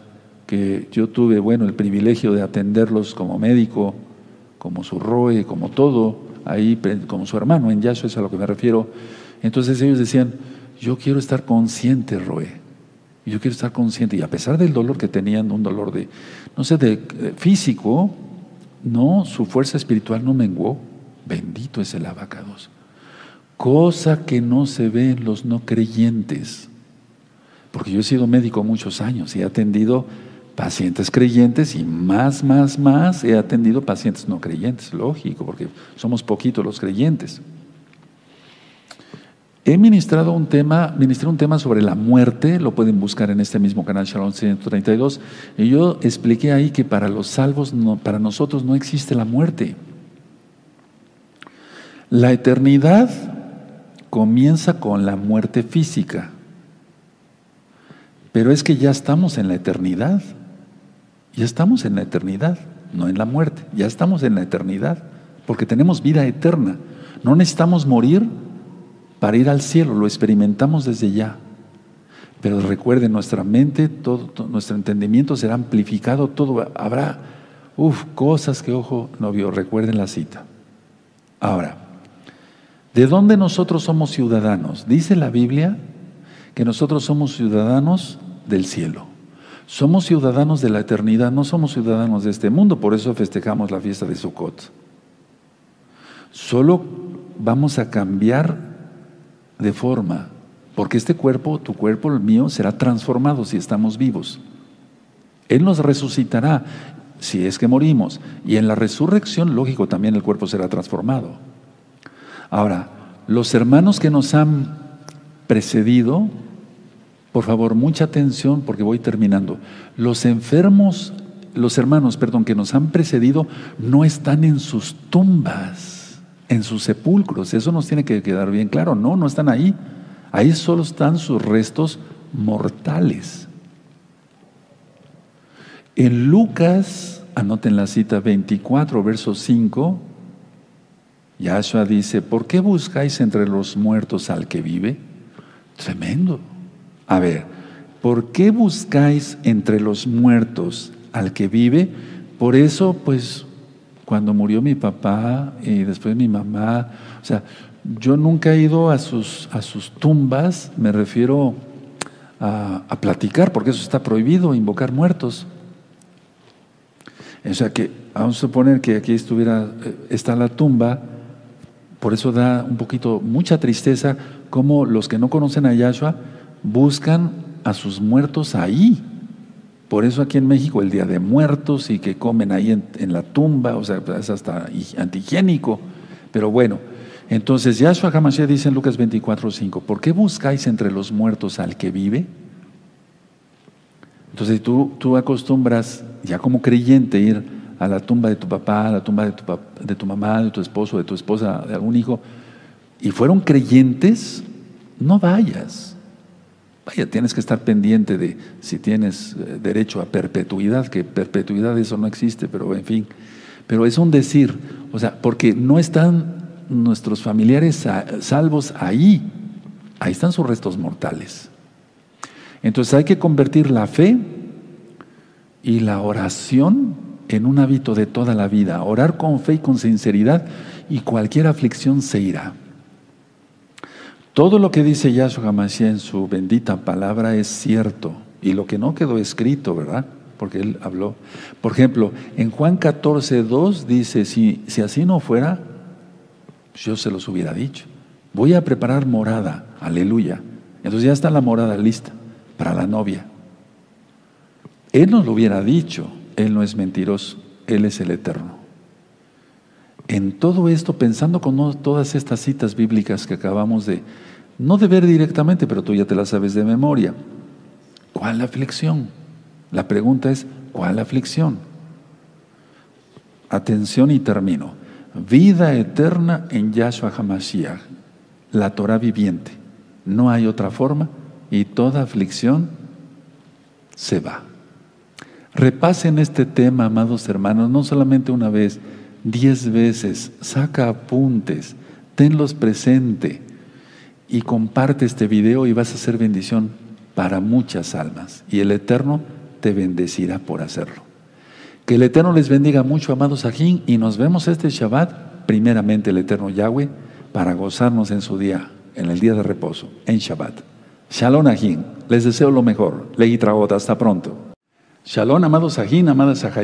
que yo tuve, bueno, el privilegio de atenderlos como médico, como su roe, como todo, ahí, como su hermano en Yahshua, es a lo que me refiero. Entonces ellos decían, yo quiero estar consciente, roe. Yo quiero estar consciente. Y a pesar del dolor que tenían, un dolor de, no sé, de, físico, no, su fuerza espiritual no menguó. Bendito es el abacados cosa que no se ve en los no creyentes. Porque yo he sido médico muchos años y he atendido pacientes creyentes y más, más, más he atendido pacientes no creyentes, lógico, porque somos poquitos los creyentes. He ministrado un tema, ministré un tema sobre la muerte, lo pueden buscar en este mismo canal Shalom 132, y yo expliqué ahí que para los salvos, para nosotros no existe la muerte. La eternidad comienza con la muerte física. Pero es que ya estamos en la eternidad. Ya estamos en la eternidad, no en la muerte. Ya estamos en la eternidad, porque tenemos vida eterna. No necesitamos morir para ir al cielo, lo experimentamos desde ya. Pero recuerden, nuestra mente, todo, nuestro entendimiento será amplificado, todo habrá, uff, cosas que ojo no vio. Recuerden la cita. Ahora, ¿De dónde nosotros somos ciudadanos? Dice la Biblia que nosotros somos ciudadanos del cielo. Somos ciudadanos de la eternidad, no somos ciudadanos de este mundo, por eso festejamos la fiesta de Sukkot. Solo vamos a cambiar de forma, porque este cuerpo, tu cuerpo, el mío, será transformado si estamos vivos. Él nos resucitará si es que morimos. Y en la resurrección, lógico, también el cuerpo será transformado. Ahora, los hermanos que nos han precedido, por favor, mucha atención porque voy terminando. Los enfermos, los hermanos, perdón, que nos han precedido no están en sus tumbas, en sus sepulcros. Eso nos tiene que quedar bien claro. No, no están ahí. Ahí solo están sus restos mortales. En Lucas, anoten la cita 24, verso 5, Yahshua dice, ¿por qué buscáis entre los muertos al que vive? Tremendo. A ver, ¿por qué buscáis entre los muertos al que vive? Por eso, pues, cuando murió mi papá y después mi mamá, o sea, yo nunca he ido a sus, a sus tumbas, me refiero a, platicar, porque eso está prohibido, invocar muertos. O sea que, vamos a suponer que aquí estuviera, eh, está la tumba, por eso da un poquito, mucha tristeza, como los que no conocen a Yahshua buscan a sus muertos ahí. Por eso aquí en México el Día de Muertos y que comen ahí en, la tumba, o sea, es hasta antihigiénico. Pero bueno, entonces Yahshua Hamashiach dice en Lucas 24, 5, ¿por qué buscáis entre los muertos al que vive? Entonces tú, tú acostumbras, ya como creyente, ir a la tumba de tu papá, a la tumba de tu, de tu mamá, de tu esposo, de tu esposa, de algún hijo, y fueron creyentes, no vayas. Vaya, tienes que estar pendiente de si tienes eh, derecho a perpetuidad, que perpetuidad eso no existe, pero en fin. Pero es un decir, o sea, porque no están nuestros familiares salvos ahí, ahí están sus restos mortales. Entonces hay que convertir la fe y la oración en un hábito de toda la vida, orar con fe y con sinceridad y cualquier aflicción se irá. Todo lo que dice Yahshua HaMashiach en su bendita palabra es cierto y lo que no quedó escrito, ¿verdad? Porque él habló. Por ejemplo, en Juan 14, 2 dice, si, si así no fuera, yo se los hubiera dicho. Voy a preparar morada, aleluya. Entonces ya está la morada lista para la novia. Él nos lo hubiera dicho, Él no es mentiroso, Él es el eterno. En todo esto, pensando con todas estas citas bíblicas que acabamos de, no de ver directamente, pero tú ya te las sabes de memoria, ¿cuál aflicción? La pregunta es, ¿cuál aflicción? Atención y termino. Vida eterna en Yahshua HaMashiach, la Torah viviente. No hay otra forma y toda aflicción se va. Repasen este tema, amados hermanos, no solamente una vez, diez veces, saca apuntes, tenlos presente y comparte este video y vas a hacer bendición para muchas almas y el Eterno te bendecirá por hacerlo. Que el Eterno les bendiga mucho, amados Ajín, y nos vemos este Shabbat, primeramente el Eterno Yahweh, para gozarnos en su día, en el día de reposo, en Shabbat. Shalom Ajín, les deseo lo mejor. Leí Traot, hasta pronto. Shalom, amados Ajín, amadas Ajayot.